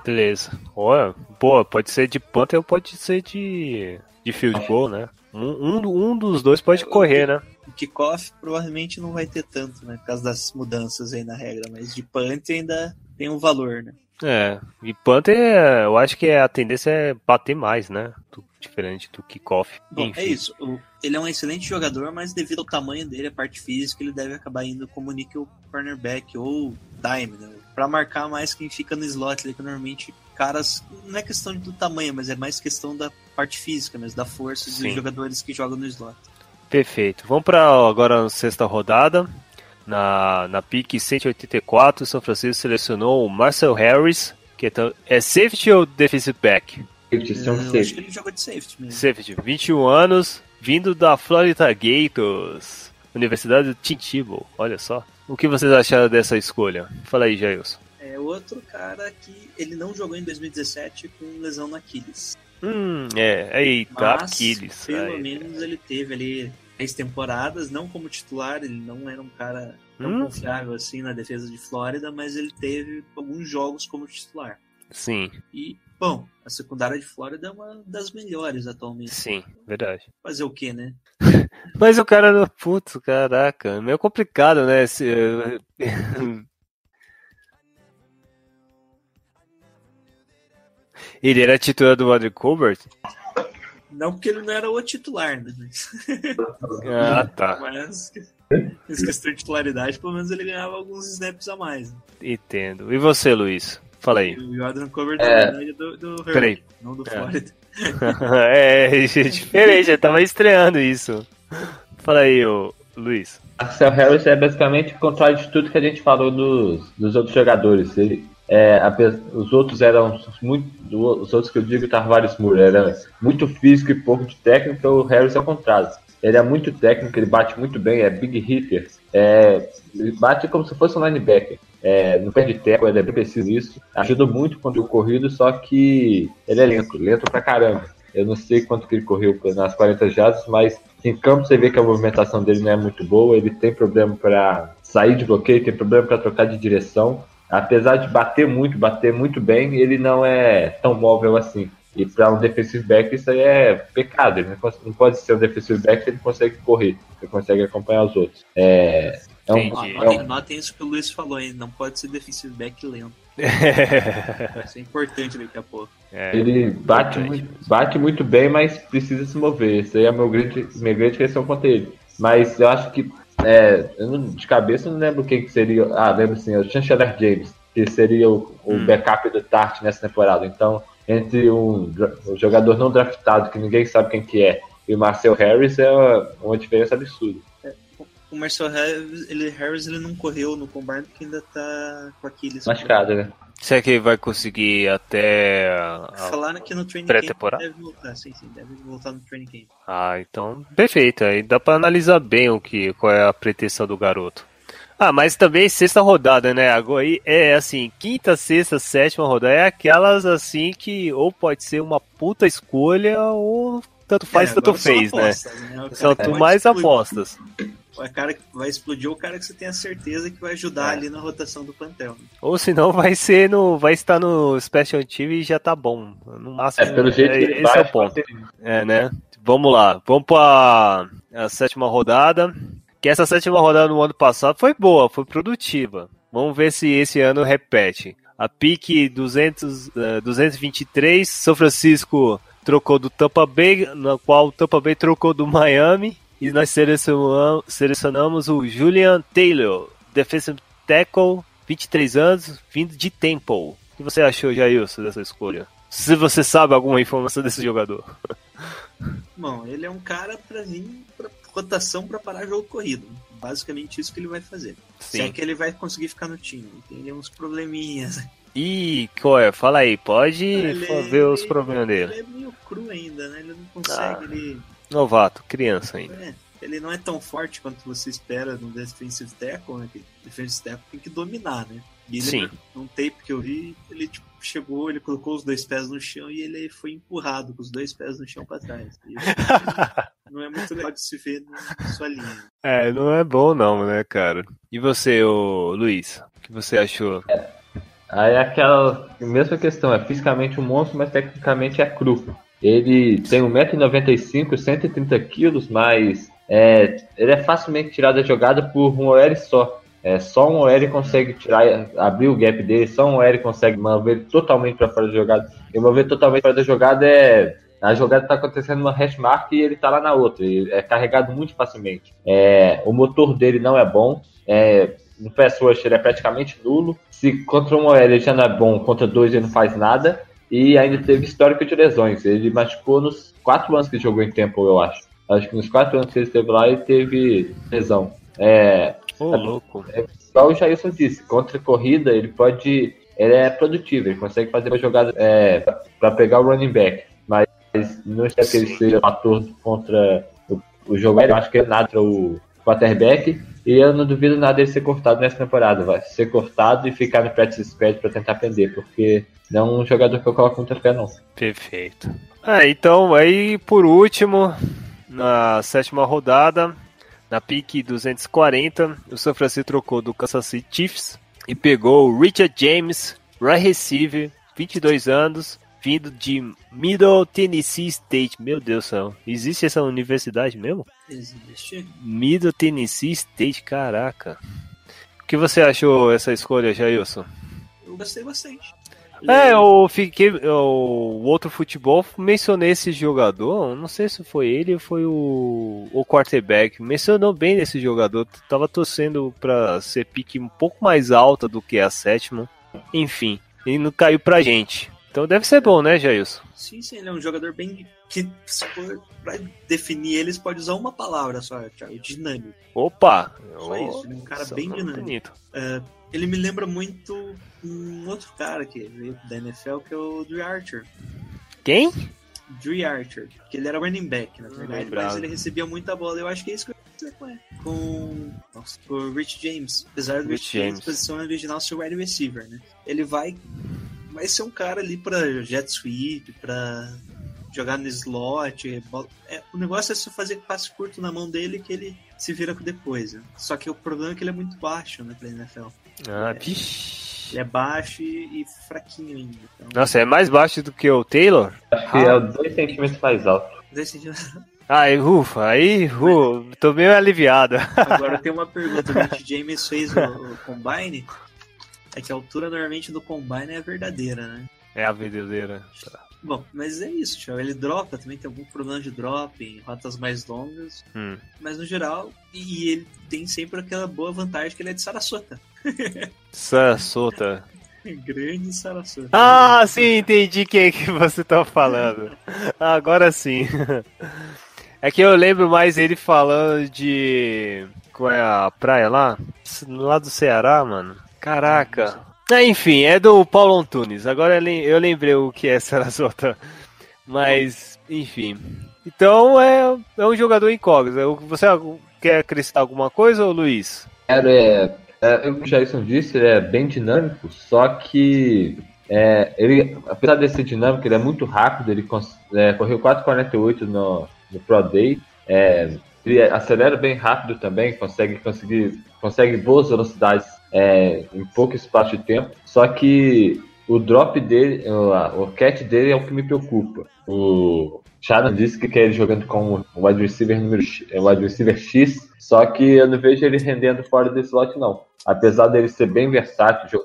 Beleza. Olha, boa, pode ser de punter ou pode ser de, de field goal, né? Um, um, um dos dois pode correr, né? O kickoff provavelmente não vai ter tanto, né? Por causa das mudanças aí na regra, mas de punt ainda tem um valor, né? É, e punter, eu acho que a tendência é bater mais, né? Diferente do kickoff. Bom, Enfim. é isso. O- ele é um excelente jogador, mas devido ao tamanho dele, a parte física, ele deve acabar indo como nickel cornerback ou dime, né? Pra marcar mais quem fica no slot, ali, que normalmente caras. Não é questão do tamanho, mas é mais questão da parte física mesmo, da força dos Sim. jogadores que jogam no slot. Perfeito. Vamos para agora a sexta rodada. Na, na pick 184, o São Francisco selecionou o Marcel Harris, que é, é safety ou defensive back? Safety, são Eu safety. acho que ele jogou de safety mesmo. Safety, 21 anos, vindo da Florida Gators, Universidade de Tintibo, olha só. O que vocês acharam dessa escolha? Fala aí, Jailson. É outro cara que ele não jogou em 2017 com lesão no Aquiles. Hum, é, eita, Mas, Aquiles. pelo aí. menos ele teve ali três temporadas, não como titular, ele não era um cara tão Hum. confiável assim na defesa de Flórida, mas ele teve alguns jogos como titular. Sim, E, bom, a secundária de Flórida é uma das melhores atualmente. sim, verdade. Fazer o quê, né? Mas o cara, putz, caraca, é meio complicado, né? Se, Ele era titular do Andrew Colbert? Não porque ele não era o titular, né? Mas, Ah, tá. mas em questão de titularidade, pelo menos ele ganhava alguns snaps a mais. né? Entendo. E você, Luiz? Fala aí. O Jordan Cover É. é. do, do Herbert, não do É. Flórida. é, é diferente, eu tava estreando isso. Fala aí, ô, Luiz. Marcel Harris é basicamente o contrário de tudo que a gente falou dos, dos outros jogadores. Ele, é, ape- os outros eram muito. Os outros que eu digo, Tarvares Moore, era muito físico e pouco de técnica. O Harris é o contrário. Ele é muito técnico, ele bate muito bem, é big hitter. É, ele bate como se fosse um linebacker. É, no pé de tackle, ele é bem preciso nisso. Ajuda muito contra o corrido, só que ele é lento, lento pra caramba. Eu não sei quanto que ele correu nas 40 jardas, mas em campo você vê que a movimentação dele não é muito boa. Ele tem problema para sair de bloqueio, tem problema para trocar de direção. Apesar de bater muito, bater muito bem, ele não é tão móvel assim. E para um defensive back isso aí é pecado. Ele não, pode ser um defensive back se ele consegue correr, ele consegue acompanhar os outros. É, é um, Entendi. É notem, um- notem isso que o Luiz falou, hein? Não pode ser defensive back lento. Isso é importante daqui a pouco. É, ele bate muito, bate muito bem, mas precisa se mover. Isso aí é meu grande, minha grande questão contra ele. Mas eu acho que é, eu não- de cabeça eu não lembro quem que seria. Ah, lembro sim, o Chancellor James, que seria o, o Hum. backup do Tart nessa temporada. Então, entre um, um jogador não draftado, que ninguém sabe quem que é, e o Marcel Harris é uma, uma diferença absurda. O Marcel Harris ele, Harris, ele não correu no combine porque ainda tá com Aquiles. Machucado, né? Será que ele vai conseguir até. Falaram que no training camp Pré-temporada? deve voltar. Sim, sim, deve voltar no training camp. Ah, então, perfeito. Aí dá pra analisar bem o que, qual é a pretensão do garoto. Ah, mas também sexta rodada, né? Agora aí é assim, quinta, sexta, sétima rodada é aquelas assim que ou pode ser uma puta escolha ou tanto faz, É, tanto são fez, né? apostas, né? São mais apostas. O cara que vai explodir é o cara que você tem a certeza que vai ajudar ali na rotação do plantel. né? Ou senão vai ser no. Vai estar no Special Team e já tá bom. No máximo. É, pelo jeito é, que ele esse vai, é o ponto. É, né? Vamos lá. Vamos pra a sétima rodada. Que essa sétima rodada no ano passado foi boa, foi produtiva. Vamos ver se esse ano repete. A pique 200, eh, 223, São Francisco trocou do Tampa Bay, na qual o Tampa Bay trocou do Miami. E nós selecionamos, selecionamos o Julian Taylor, defensive tackle, 23 anos, vindo de Temple. O que você achou, Jailson, dessa escolha? Se você sabe alguma informação desse jogador. Bom, ele é um cara pra vir pra rotação pra parar jogo corrido. Basicamente isso que ele vai fazer. Se é Sim. que ele vai conseguir ficar no time. Tem uns probleminhas. Ih, qual é? Fala aí, pode Ele- fa- ver os problemas dele. Ele é meio cru ainda, né? Ele não consegue. Ah. Ele, Novato, criança ainda. é, ele não é tão forte quanto você espera no defensive tackle, né? Que defensive tackle tem que dominar, né? E ele, Sim. num tape que eu vi, ele tipo, chegou, ele colocou os dois pés no chão e ele foi empurrado com os dois pés no chão pra trás. E não é muito legal de se ver na sua linha. É, não é bom não, né, cara? E você, ô Luiz? O que você achou? Aí é aquela mesma questão, é fisicamente um monstro, mas tecnicamente é cru. Ele tem 1,95m, 130kg, mas é, ele é facilmente tirado da jogada por um OL só. É, só um OL consegue tirar, abrir o gap dele, só um OL consegue mover totalmente para fora da jogada. E mover totalmente fora da jogada é. A jogada está acontecendo numa hash mark e ele está lá na outra. Ele é carregado muito facilmente. É, o motor dele não é bom. É, no pass rush ele é praticamente nulo. Se contra um OL ele já não é bom, contra dois ele não faz nada. E ainda teve histórico de lesões. Ele machucou nos quatro anos que ele jogou em Temple, eu acho. Acho que nos quatro anos que ele esteve lá, ele teve lesão. É, Ô, louco. igual o Jailson disse, contra a corrida ele pode. Ele é produtivo, ele consegue fazer uma jogada é, para pegar o running back. Mas não espero que ele seja um ator contra o, o jogo. Eu acho que é nada o quarterback. E eu não duvido nada dele ser cortado nessa temporada. Vai ser cortado e ficar no practice squad para tentar aprender, porque não é um jogador que eu coloco muita fé, não. Perfeito. Ah, então, aí por último, na sétima rodada, na pique 240, o São Francisco trocou do Kansas City Chiefs e pegou o Richard James, right receiver, 22 anos, vindo de Middle Tennessee State. Meu Deus do céu, existe essa universidade mesmo? Existe. Middle Tennessee State, caraca. O que você achou essa escolha, Jailson? Eu gostei bastante. É, eu fiquei. O outro futebol mencionei esse jogador. Não sei se foi ele ou foi o, o quarterback. Mencionou bem esse jogador. Tava torcendo pra ser pique um pouco mais alta do que a sétima. Enfim, ele não caiu pra gente. Então deve ser bom, né, Jailson? Sim, sim, ele é um jogador bem. que se for pra definir ele, você pode usar uma palavra só, Thiago. Dinâmico. Opa! Só isso, ele é um cara Nossa, bem dinâmico. bonito. Ele me lembra muito um outro cara que veio da NFL, que é o Dre Archer. Quem? Dre Archer, que ele era running back, na verdade, mas ele recebia muita bola. Eu acho que é isso que eu com. Com o Rich James. Apesar do Rich Rich James, James. posição original ser wide receiver, né? Ele vai, vai ser um cara ali pra jet sweep, pra jogar no slot. é, o negócio é só fazer passe curto na mão dele que ele se vira com depois. Né? Só que o problema é que ele é muito baixo, né, pra NFL. Ah, vixi. Ele é baixo e, e fraquinho ainda. Então, Nossa, é mais baixo do que o Taylor? Acho que é 2 centímetros mais alto. nesse sentido- Ai, ufa, aí, uh, tô meio aliviado. Agora tem uma pergunta. O James fez o, o Combine. É que a altura normalmente do Combine é a verdadeira, né? É a verdadeira. Bom, mas é isso, tchau. Ele dropa, também tem algum problema de drop em rotas mais longas. Hum. Mas no geral, e ele tem sempre aquela boa vantagem que ele é de Sarasota. Sarasota. Grande Sarasota. Ah, sim, entendi quem que você tá falando. Agora sim. É que eu lembro mais ele falando de. Qual é a praia lá? Lá do Ceará, mano. Caraca. É, enfim, é do Paulo Antunes. Agora eu lem- eu lembrei o que é Sarasota. Mas, enfim. Então é, é um jogador incógnito. Você quer acrescentar alguma coisa, ô Luiz? Quero é, é, o Jason disse, ele é bem dinâmico, só que é, ele, apesar de ser dinâmico, ele é muito rápido, ele é, correu 4,48 no, no Pro Day, é, ele acelera bem rápido também, consegue conseguir consegue boas velocidades é, em pouco espaço de tempo, só que o drop dele, o, catch dele é o que me preocupa. O Shannon disse que quer ele jogando com o wide receiver número X, é, wide receiver X, só que eu não vejo ele rendendo fora desse slot não. Apesar dele ser bem versátil,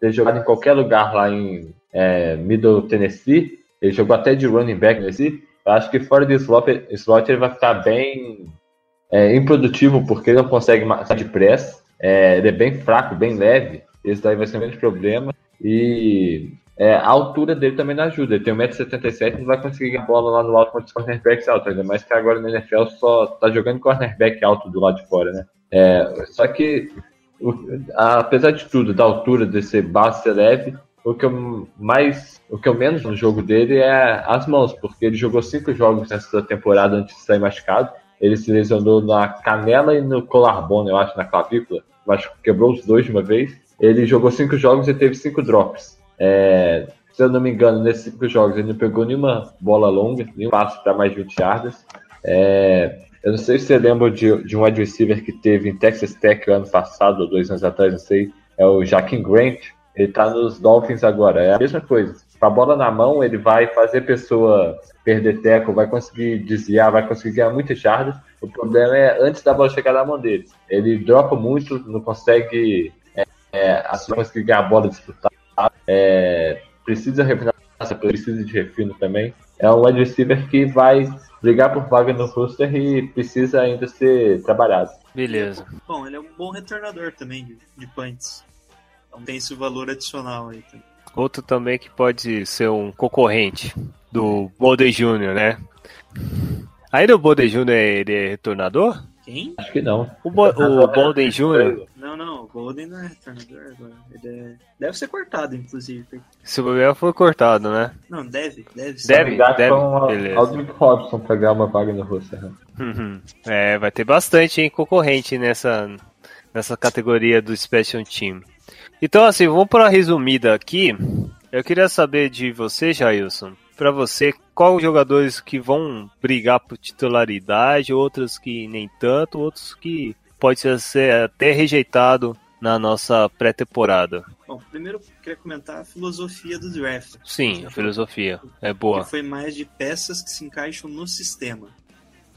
ter jogado em qualquer lugar lá em é, Middle Tennessee, ele jogou até de running back nesse. Eu acho que fora desse slot, slot ele vai ficar bem é, improdutivo porque ele não consegue matar de press. É, ele é bem fraco, bem leve. Esse daí vai ser um grande problema. E é, a altura dele também não ajuda. Ele tem 1,77m e não vai conseguir a bola lá no alto contra os cornerbacks altos. Ainda mais que agora no NFL só tá jogando cornerback alto do lado de fora, né? É, só que, o- apesar de tudo, da altura de ser baixo e leve, o que eu mais, o que eu menos no jogo dele é as mãos, porque ele jogou cinco jogos nessa temporada antes de sair machucado. Ele se lesionou na canela e no collarbone, eu acho, na clavícula. Mas quebrou os dois de uma vez. Ele jogou cinco jogos e teve cinco drops. É, se eu não me engano, nesses cinco jogos ele não pegou nenhuma bola longa, nenhum passo para mais de 20 jardas. É, eu não sei se você lembra de, de um wide receiver que teve em Texas Tech ano passado, ou dois anos atrás, não sei. É o Jaquim Grant. Ele tá nos Dolphins agora. É a mesma coisa. Com a bola na mão, ele vai fazer a pessoa perder teco, vai conseguir desviar, vai conseguir ganhar muitas jardas. O problema é antes da bola chegar na mão dele. Ele dropa muito, não consegue é, é, assim, conseguir ganhar a bola disputada. É, precisa refinar, precisa de refino também. É um wide receiver que vai brigar por vaga no roster e precisa ainda ser trabalhado. Beleza. Bom, ele é um bom retornador também de, de punts. Então tem esse valor adicional aí. também. Outro também que pode ser um concorrente do Bolden Jr., né? Ainda o Bolden Jr. ele é retornador? Quem? Acho que não. O, Bo o Bolden Jr., Não, não, o Golden não é retornador agora. Ele é... Deve ser cortado, inclusive. se o bobear foi cortado, né? Não, deve, deve ser. Deve, deve. com a- Beleza. Aldrich Robson ganhar uma vaga no roster. né? Uhum. É, vai ter bastante hein, concorrente nessa, nessa categoria do Special Team. Então, assim, vamos para uma resumida aqui. Eu queria saber de você, Jailson, para você, quais os jogadores que vão brigar por titularidade, outros que nem tanto, outros que pode ser até rejeitado na nossa pré-temporada. Bom, primeiro eu queria comentar a filosofia do draft. Sim, a filosofia é boa. Foi mais de peças que se encaixam no sistema.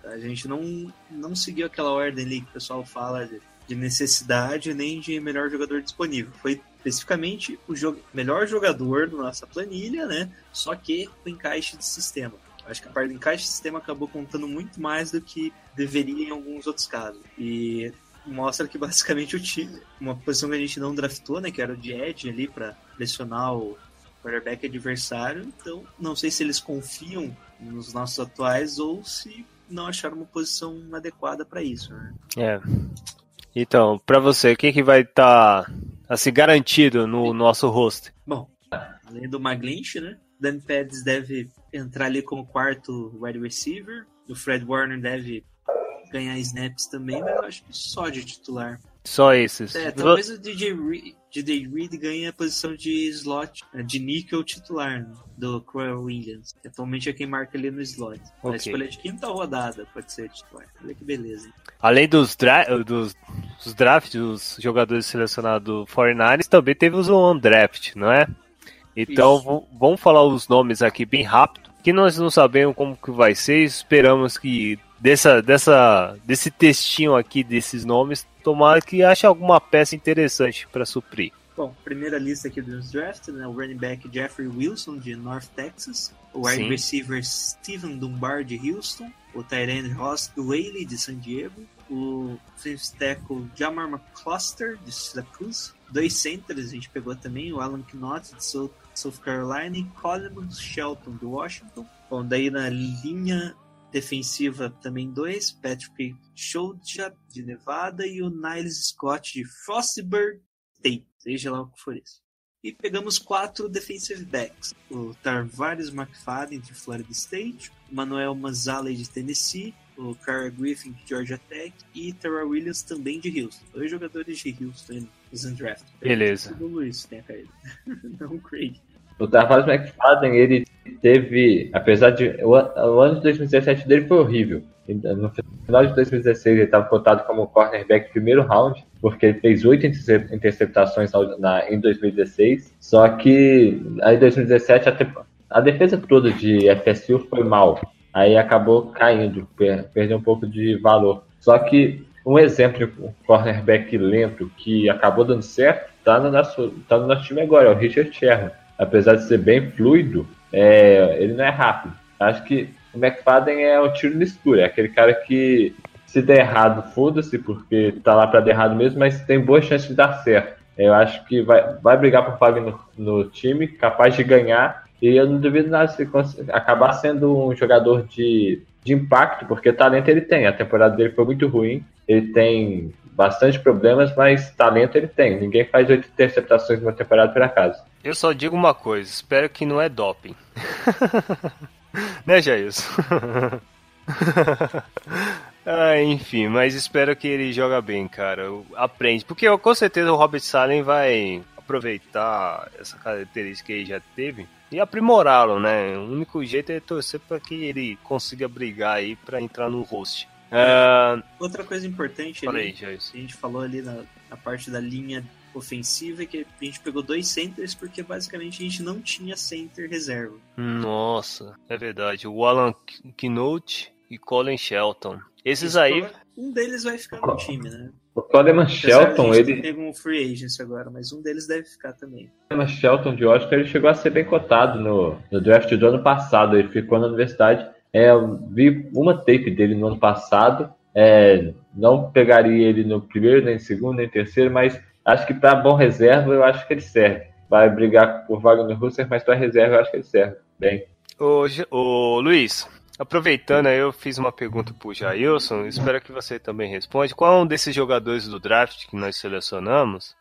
A gente não, não seguiu aquela ordem ali que o pessoal fala de, de necessidade nem de melhor jogador disponível. Foi especificamente o jo melhor jogador da nossa planilha, né? Só que o encaixe de sistema. Acho que a parte do encaixe de sistema acabou contando muito mais do que deveria em alguns outros casos. E mostra que basicamente o time, uma posição que a gente não draftou, né, que era o de edge ali para pressionar o quarterback adversário. Então, não sei se eles confiam nos nossos atuais ou se não acharam uma posição adequada para isso, né? É. Então, para você, quem que vai estar assim garantido no nosso roster? Bom, além do Maglinch, né? Dan Pérez deve entrar ali como quarto wide receiver. O Fred Warner deve ganhar snaps também, mas eu acho que só de titular. Só esses. É, talvez o DJ Reed, DJ Reed ganhe a posição de slot, né, de níquel titular né, do Croy Williams. Atualmente é quem marca ali no slot. A Ok. escolha de quinta rodada pode ser titular. Olha que beleza. hein? Além dos, dra dos, dos drafts, dos jogadores selecionados do 49ers, também teve os undraft, não é? Então vamos falar os nomes aqui bem rápido, que nós não sabemos como que vai ser, esperamos que dessa, dessa, desse textinho aqui desses nomes, tomara que ache alguma peça interessante para suprir. Bom, primeira lista aqui dos draft, né? O running back Jeffrey Wilson, de North Texas. O wide receiver Steven Dunbar, de Houston. O tight end Ross Whaley, de San Diego. O defensive tackle Jamar McCluster, de Syracuse. Dois centers a gente pegou também. O Alan Knott, de South, South Carolina. E Coleman Shelton, de Washington. Bom, daí na linha defensiva também dois. Patrick Sholja, de Nevada. E o Niles Scott, de Frostburg State, seja lá o que for isso. E pegamos quatro defensive backs. O Tarvaris McFadden, de Florida State, o Manuel Mazzaley, de Tennessee, o Cara Griffin, de Georgia Tech e Terra Williams, também de Houston. Dois jogadores de Houston nos undrafted. Beleza. O Luiz tenha caído. Não o Craig. O Tavares McFadden, ele teve, apesar de. O, o ano de 2017 dele foi horrível. No final de 2016, ele estava cotado como cornerback primeiro round, porque ele fez oito interce- interceptações na, na- em 2016. Só que aí em 2017 a, a defesa toda de FSU foi mal. Aí acabou caindo, per- perdeu um pouco de valor. Só que um exemplo de um cornerback lento que acabou dando certo tá no nosso, tá no nosso time agora, é o Richard Sherman apesar de ser bem fluido, é, ele não é rápido. Acho que o McFadden é um tiro no escuro, é aquele cara que se der errado, foda-se, porque tá lá pra dar errado mesmo, mas tem boa chance de dar certo. Eu acho que vai, vai brigar por vaga no, no time, capaz de ganhar, e eu não duvido nada se acabar sendo um jogador de, de impacto, porque talento ele tem. A temporada dele foi muito ruim, ele tem bastante problemas, mas talento ele tem. Ninguém faz oito interceptações numa temporada por acaso. Eu só digo uma coisa, espero que não é doping. né, Jailson? ah, enfim, mas espero que ele joga bem, cara. Aprende. Porque com certeza o Robert Salen vai aproveitar essa característica que ele já teve e aprimorá-lo, né? O único jeito é torcer para que ele consiga brigar aí para entrar no host. Ah, Outra coisa importante ali, aí, a gente falou ali na, na parte da linha ofensiva, é que a gente pegou dois centers porque basicamente a gente não tinha center reserva. Nossa, é verdade. O Alan Knott e Colin Shelton. Esses aí, Um deles vai ficar no time, né? O Coleman Shelton, de a gente ele, ter um free agency agora, mas um deles deve ficar também. Coleman Shelton de Washington, ele chegou a ser bem cotado no, no draft do ano passado. Ele ficou na universidade. É, vi uma tape dele no ano passado. É, não pegaria ele no primeiro, nem segundo, nem terceiro, mas acho que para bom reserva eu acho que ele serve. Vai brigar por Wagner Russer, mas para reserva eu acho que ele serve bem. Ô, ô, Luiz, aproveitando eu fiz uma pergunta pro Jailson, espero que você também responda. Qual é um desses jogadores do draft que nós selecionamos?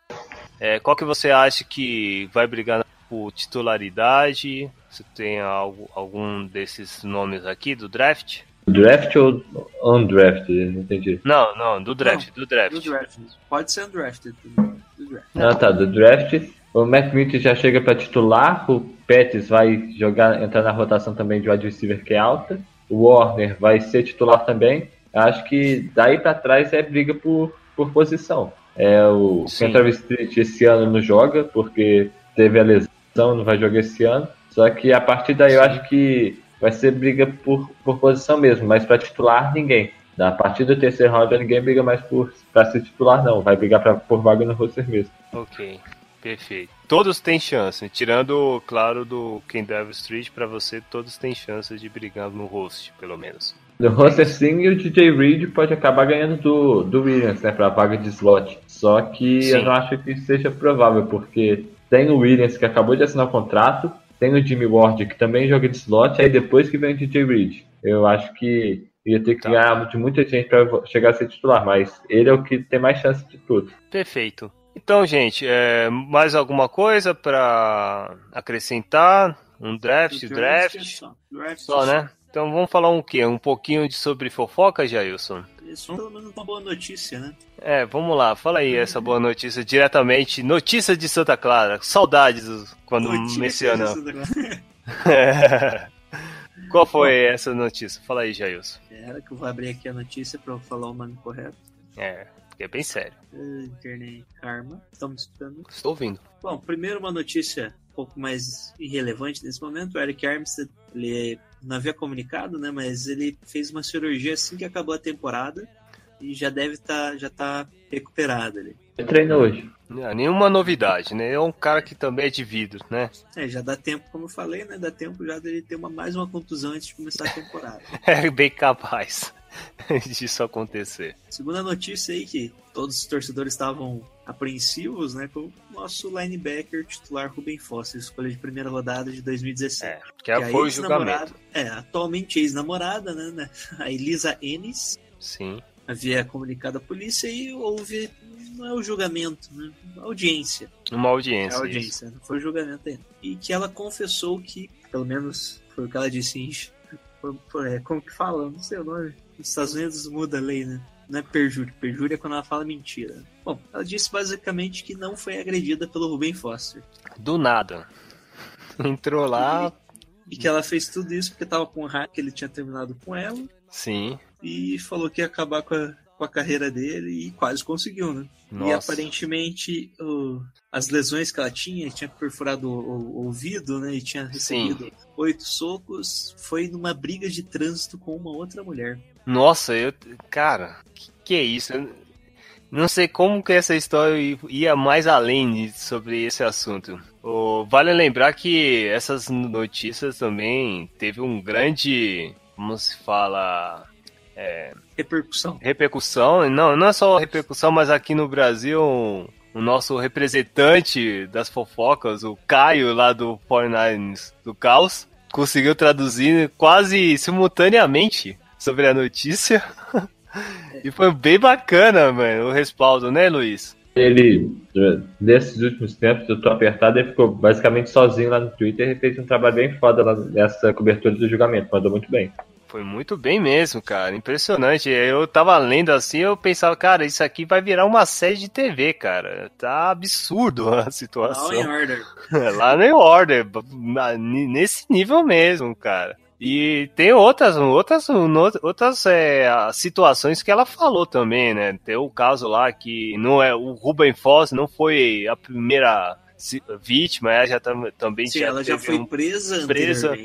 É, qual que você acha que vai brigar por titularidade? Você tem algo, algum desses nomes aqui do draft? Draft ou undrafted? Não entendi. Não, não, do draft, do draft. Do draft. Pode ser undrafted. Do draft. Ah, tá, do draft. O Matt Mitchell já chega para titular. O Pettis vai jogar, entrar na rotação também de wide receiver que é alta. O Warner vai ser titular também. Acho que daí para trás é briga por, por posição. É o Sim. Kentrell Street esse ano não joga porque teve a lesão, não vai jogar esse ano. Só que a partir daí eu acho que vai ser briga por, por posição mesmo, mas para titular ninguém. A partir do terceiro round ninguém briga mais por para ser titular não, vai brigar pra, por vaga no roster mesmo. Ok, perfeito. Todos têm chance, tirando, claro, do Ken Devil Street, pra você, todos têm chances de brigar no host, pelo menos. No roster sim, e o DJ Reed pode acabar ganhando do, do Williams, né, pra vaga de slot. Só que Sim. eu não acho que seja provável, porque tem o Williams que acabou de assinar o contrato, tem o Jimmy Ward que também joga de slot, aí depois que vem o DJ Reed. Eu acho que ia ter que Tá. ganhar de muita gente pra chegar a ser titular, mas ele é o que tem mais chance de tudo. Perfeito. Então, gente, é, mais alguma coisa pra acrescentar? Um draft, draft? só. Draft Só, né? Então vamos falar um quê? Um pouquinho de sobre fofoca, Jailson? Isso foi pelo menos uma boa notícia, né? É, vamos lá, fala aí essa boa notícia diretamente. Notícia de Santa Clara. Saudades quando Notícia menciona. disso- Qual foi essa notícia? Fala aí, Jailson. Era que eu vou abrir aqui a notícia pra eu falar o nome correto. É, que é bem sério. Internet Karma. Estamos escutando. Estou ouvindo. Bom, primeiro uma notícia um pouco mais irrelevante nesse momento. O Eric Armstead, ele não havia comunicado, né? Mas ele fez uma cirurgia assim que acabou a temporada e já deve estar já tá recuperado ali. Ele treina hoje. Ah, nenhuma novidade, né? É um cara que também é de vidro, né? É, já dá tempo, como eu falei, né? Dá tempo já dele ter uma, mais uma contusão antes de começar a temporada. É bem capaz disso acontecer. Segunda notícia aí que todos os torcedores estavam apreensivos, né? Com o nosso linebacker titular Ruben Foster, escolha de primeira rodada de 2017. É, que Que a foi o julgamento. É, atualmente ex-namorada, né, né? A Elisa Ennis Sim. havia comunicado à polícia e houve, não é o julgamento, né? A audiência. Uma É audiência. isso. audiência, não foi o julgamento ainda. E que ela confessou que, pelo menos foi o que ela disse em. é, como que fala? Não sei o nome. Nos Estados Unidos muda a lei, né? Não é perjúrio. Perjúrio é quando ela fala mentira. Bom, ela disse basicamente que não foi agredida pelo Ruben Foster. Do nada. Entrou lá, E que ela fez tudo isso porque tava com raiva que ele tinha terminado com ela. sim. E falou que ia acabar com a, com a carreira dele e quase conseguiu, né? E Nossa. aparentemente o- as lesões que ela tinha, tinha perfurado o, o- o ouvido, né? E tinha recebido oito socos. Foi numa briga de trânsito com uma outra mulher. Nossa, eu. Cara, que, que é isso? Eu não sei como que essa história ia mais além de- sobre esse assunto. O- vale lembrar que essas notícias também teve um grande. Como se fala? Repercussão. repercussão, não, não é só repercussão, mas aqui no Brasil, o nosso representante das fofocas, o Caio lá do 49 do Caos, conseguiu traduzir quase simultaneamente sobre a notícia. e foi bem bacana, mano, o respaldo, né, Luiz? Ele, nesses últimos tempos, eu tô apertado, ele ficou basicamente sozinho lá no Twitter e fez um trabalho bem foda lá nessa cobertura do julgamento, mandou muito bem. Foi muito bem mesmo, cara. Impressionante. Eu tava lendo assim, eu pensava, cara, isso aqui vai virar uma série de TV, cara. Tá absurdo a situação. Law and Order. Lá no Order, nesse nível mesmo, cara. E tem outras, outras, outras é, situações que ela falou também, né? Tem o caso lá que não é o Ruben Foss não foi a primeira vítima, ela já tam- também Sim, já ela já foi um- presa, presa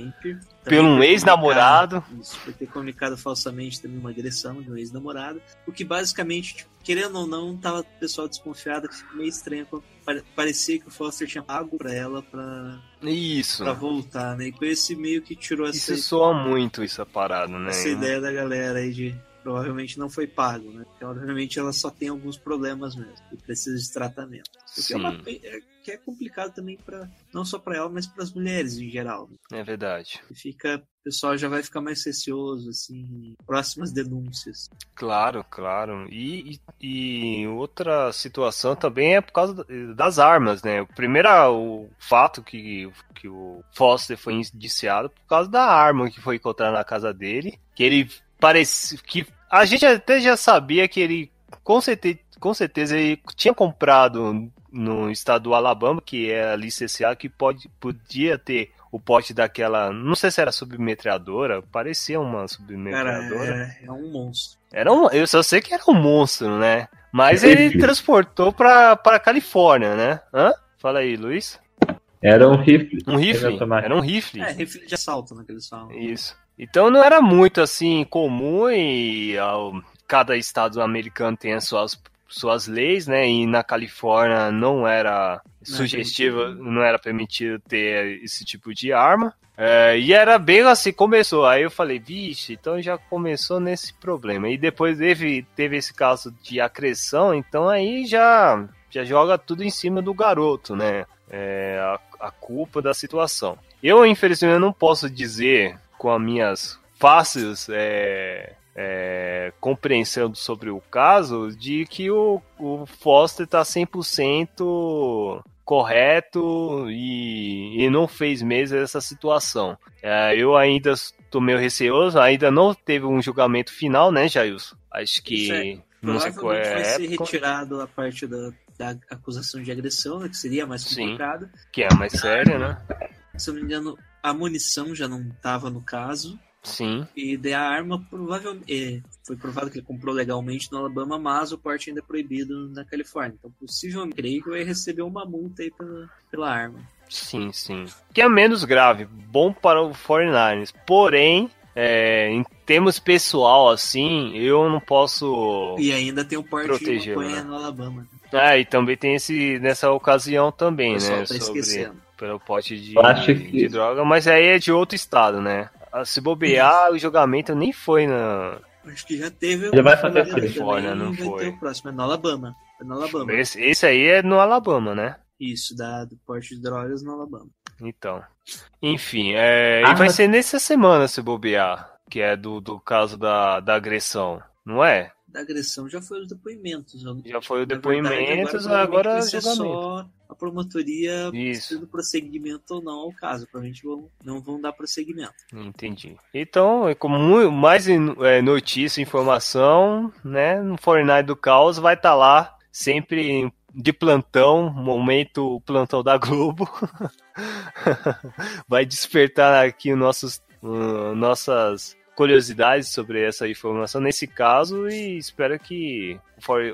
pelo um ex-namorado. Isso, por ter comunicado falsamente também uma agressão de um ex-namorado. O que basicamente, tipo, querendo ou não, tava o pessoal desconfiado, que ficou meio estranho. Pare- Parecia que o Foster tinha pago pra ela pra, Isso. pra voltar, né? E com esse meio que tirou essa, Isso soa muito essa parada, né? essa ideia da galera aí de provavelmente não foi pago, né? Porque obviamente ela só tem alguns problemas mesmo e precisa de tratamento. O que é, uma- é- que é complicado também para não só para ela, mas para as mulheres em geral. né? é verdade. E fica, o pessoal já vai ficar mais receoso assim, em próximas denúncias. Claro, claro. E, e, e outra situação também é por causa da- das armas, né? O primeiro o fato que, que o Foster foi indiciado por causa da arma que foi encontrada na casa dele, que ele parece que a gente até já sabia que ele com certeza, com certeza ele tinha comprado no estado do Alabama, que é licenciado, que pode, podia ter o pote daquela, não sei se era submetralhadora, parecia uma Cara, submetralhadora. é, é um monstro. Era um, eu só sei que era um monstro, né? Mas É ele transportou pra, pra Califórnia, né? Hã? Fala aí, Luiz. Era um rifle. Um rifle. Era um rifle. É, rifle de assalto, né, que eles falam. Isso. Então não era muito assim comum e ao- cada estado americano tem as suas, suas leis, né? E na Califórnia não era sugestivo, permitido. não era permitido ter esse tipo de arma. É, e era bem assim, começou. Aí eu falei, vixe, então já começou nesse problema. E depois teve, teve esse caso de acreção, então aí já, já joga tudo em cima do garoto, né? É, a, a culpa da situação. Eu, infelizmente, não posso dizer com as minhas fáceis é, é, compreensão sobre o caso de que o, o Foster tá 100% correto e, e não fez mesmo essa situação. É, eu ainda tô meio receoso. Ainda não teve um julgamento final, né, Jailson? Acho que. Isso é. Não sei qual é vai ser retirado a parte da, da acusação de agressão, né, que seria mais Sim. complicado. que é a mais séria, né? Se eu não me engano, a munição já não estava no caso. Sim. E daí a arma provavelmente. é, foi provado que ele comprou legalmente no Alabama, mas o porte ainda é proibido na Califórnia. Então, possivelmente, creio que vai receber uma multa aí pela, pela arma. Sim, sim. Que é menos grave, bom para o 49ers. Porém, é, em termos pessoal, assim, eu não posso. E ainda tem o porte de maconha né? no Alabama. Ah, e também tem esse nessa ocasião também, né? tá Sobre esquecendo. Pelo pote de, que- de droga, mas aí é de outro estado, né? Ah, Se bobear, o julgamento nem foi na. Acho que já teve. Já vai também, Califórnia, não vai foi. ter o próximo, é no Alabama. É no Alabama. Esse, esse aí é no Alabama, né? Isso, da, do porte de drogas no Alabama. Então. Enfim, é, Ah, e vai mas- ser nessa semana se bobear, que é do, do caso da, da agressão, não é? Da agressão já foi os depoimentos. Já foi o verdade, depoimentos, agora, agora, vai só a promotoria dando prosseguimento ou não ao caso. Provavelmente vão, não vão dar prosseguimento. Entendi. Então, é como mais é, notícia, informação, né? No Fortnite do Caos vai estar lá, sempre de plantão, momento plantão da Globo. vai despertar aqui os nossos, nossas curiosidades sobre essa informação nesse caso e espero que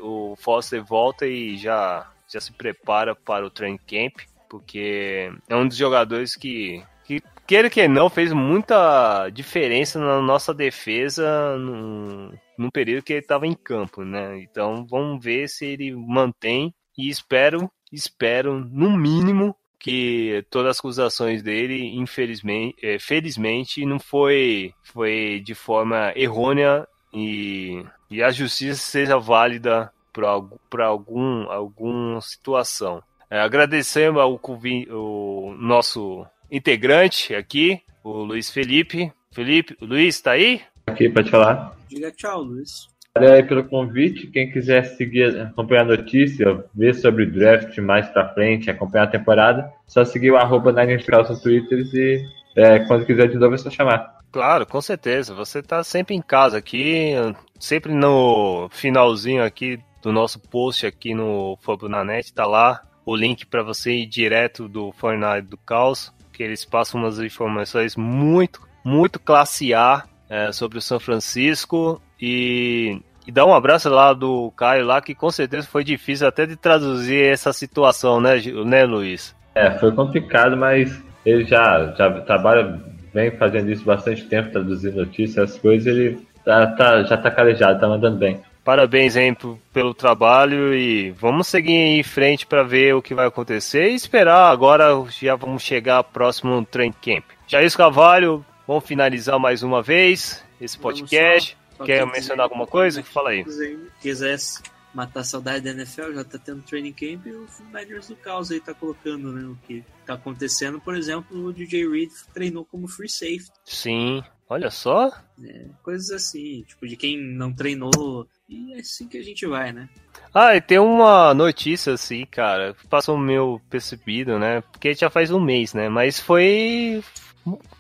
o Foster volta e já, já se prepara para o training camp, porque é um dos jogadores que, que queira que não, fez muita diferença na nossa defesa no, no período que ele estava em campo, né? Então vamos ver se ele mantém e espero, espero, no mínimo, que todas as acusações dele, infelizmente, eh, felizmente, não foi, foi de forma errônea e, e a justiça seja válida para algum, alguma situação. É, agradecemos ao convi- o nosso integrante aqui, o Luiz Felipe. Felipe, Luiz, tá aí? Aqui, pode falar. Diga tchau, Luiz. Obrigado aí pelo convite. Quem quiser seguir, acompanhar a notícia, ver sobre o draft mais pra frente, acompanhar a temporada, só seguir o arroba NineFiles no Twitter e é, quando quiser de novo é só chamar. Claro, com certeza. Você tá sempre em casa aqui, sempre no finalzinho aqui do nosso post aqui no Fabunanet, tá lá o link para você ir direto do Fortnite do Caos, que eles passam umas informações muito, muito classe A é, sobre o São Francisco e, e dá um abraço lá do Caio lá, que com certeza foi difícil até de traduzir essa situação, né, né Luiz? É, foi complicado, mas ele já, já trabalha, vem fazendo isso bastante tempo, traduzindo notícias, as coisas, ele tá, tá- já tá calejado, tá mandando bem. Parabéns p- pelo trabalho e vamos seguir em frente para ver o que vai acontecer e esperar agora já vamos chegar próximo no Train Camp. Jair Cavalho, vamos finalizar mais uma vez esse podcast. Só- Quer mencionar dizer- alguma coisa? Fala aí. Se quisesse matar a saudade da NFL, já tá tendo training camp e o Niners do Caos aí tá colocando, né, o que tá acontecendo. Por exemplo, o DJ Reed treinou como free safety. Sim, olha só. né? Coisas assim, tipo, de quem não treinou. E é assim que a gente vai, né? Ah, e tem uma notícia assim, cara, que passou meio percebido, né? Porque já faz um mês, né? Mas foi.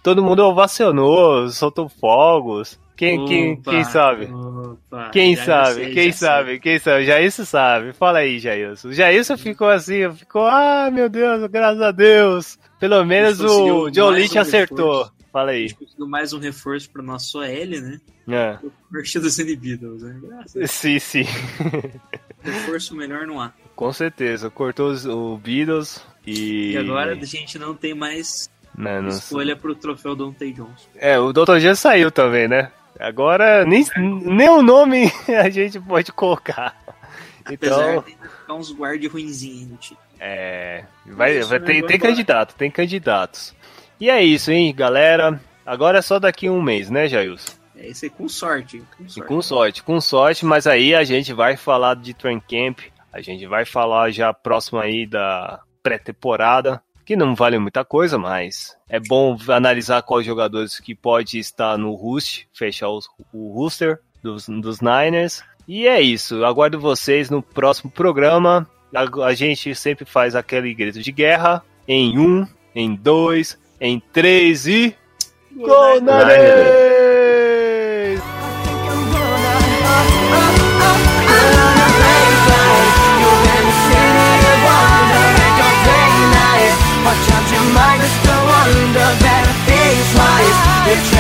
Todo mundo ovacionou, soltou fogos. Quem, quem, Opa, quem sabe? opa, Quem sabe, sei, quem sabe, quem sabe, Jailson sabe. Fala aí, Jailson. O Jailson ficou assim, ficou, ah, meu Deus, graças a Deus. Pelo menos o John Lynch um acertou. reforço. Fala A aí. gente conseguiu mais um reforço pro nosso OL, né? É. Dos Beatles, né? Graças. Sim, sim. Reforço melhor não há. Com certeza. Cortou o Beatles e. E agora a gente não tem mais Né, não sei. escolha pro troféu Dante Johnson. É, o Dr. G saiu também, né? Agora nem, nem o nome a gente pode colocar. Apesar Então, de ficar uns guarde ruinzinhos no time. é. Vai, vai, né? tem, tem embora. candidato, tem candidatos. E é isso, hein, galera. Agora é só daqui um mês, né, Jailson? É isso aí, com sorte. Com E sorte. com sorte, com sorte, mas aí a gente vai falar de Train Camp, a gente vai falar já próximo aí da pré-temporada, que não vale muita coisa, mas é bom analisar quais jogadores que pode estar no Rust, fechar os- o roster dos, dos Niners. E é isso, aguardo vocês no próximo programa. A, a gente sempre faz aquele grito de guerra em um, em dois, em três e Go, Niners! It's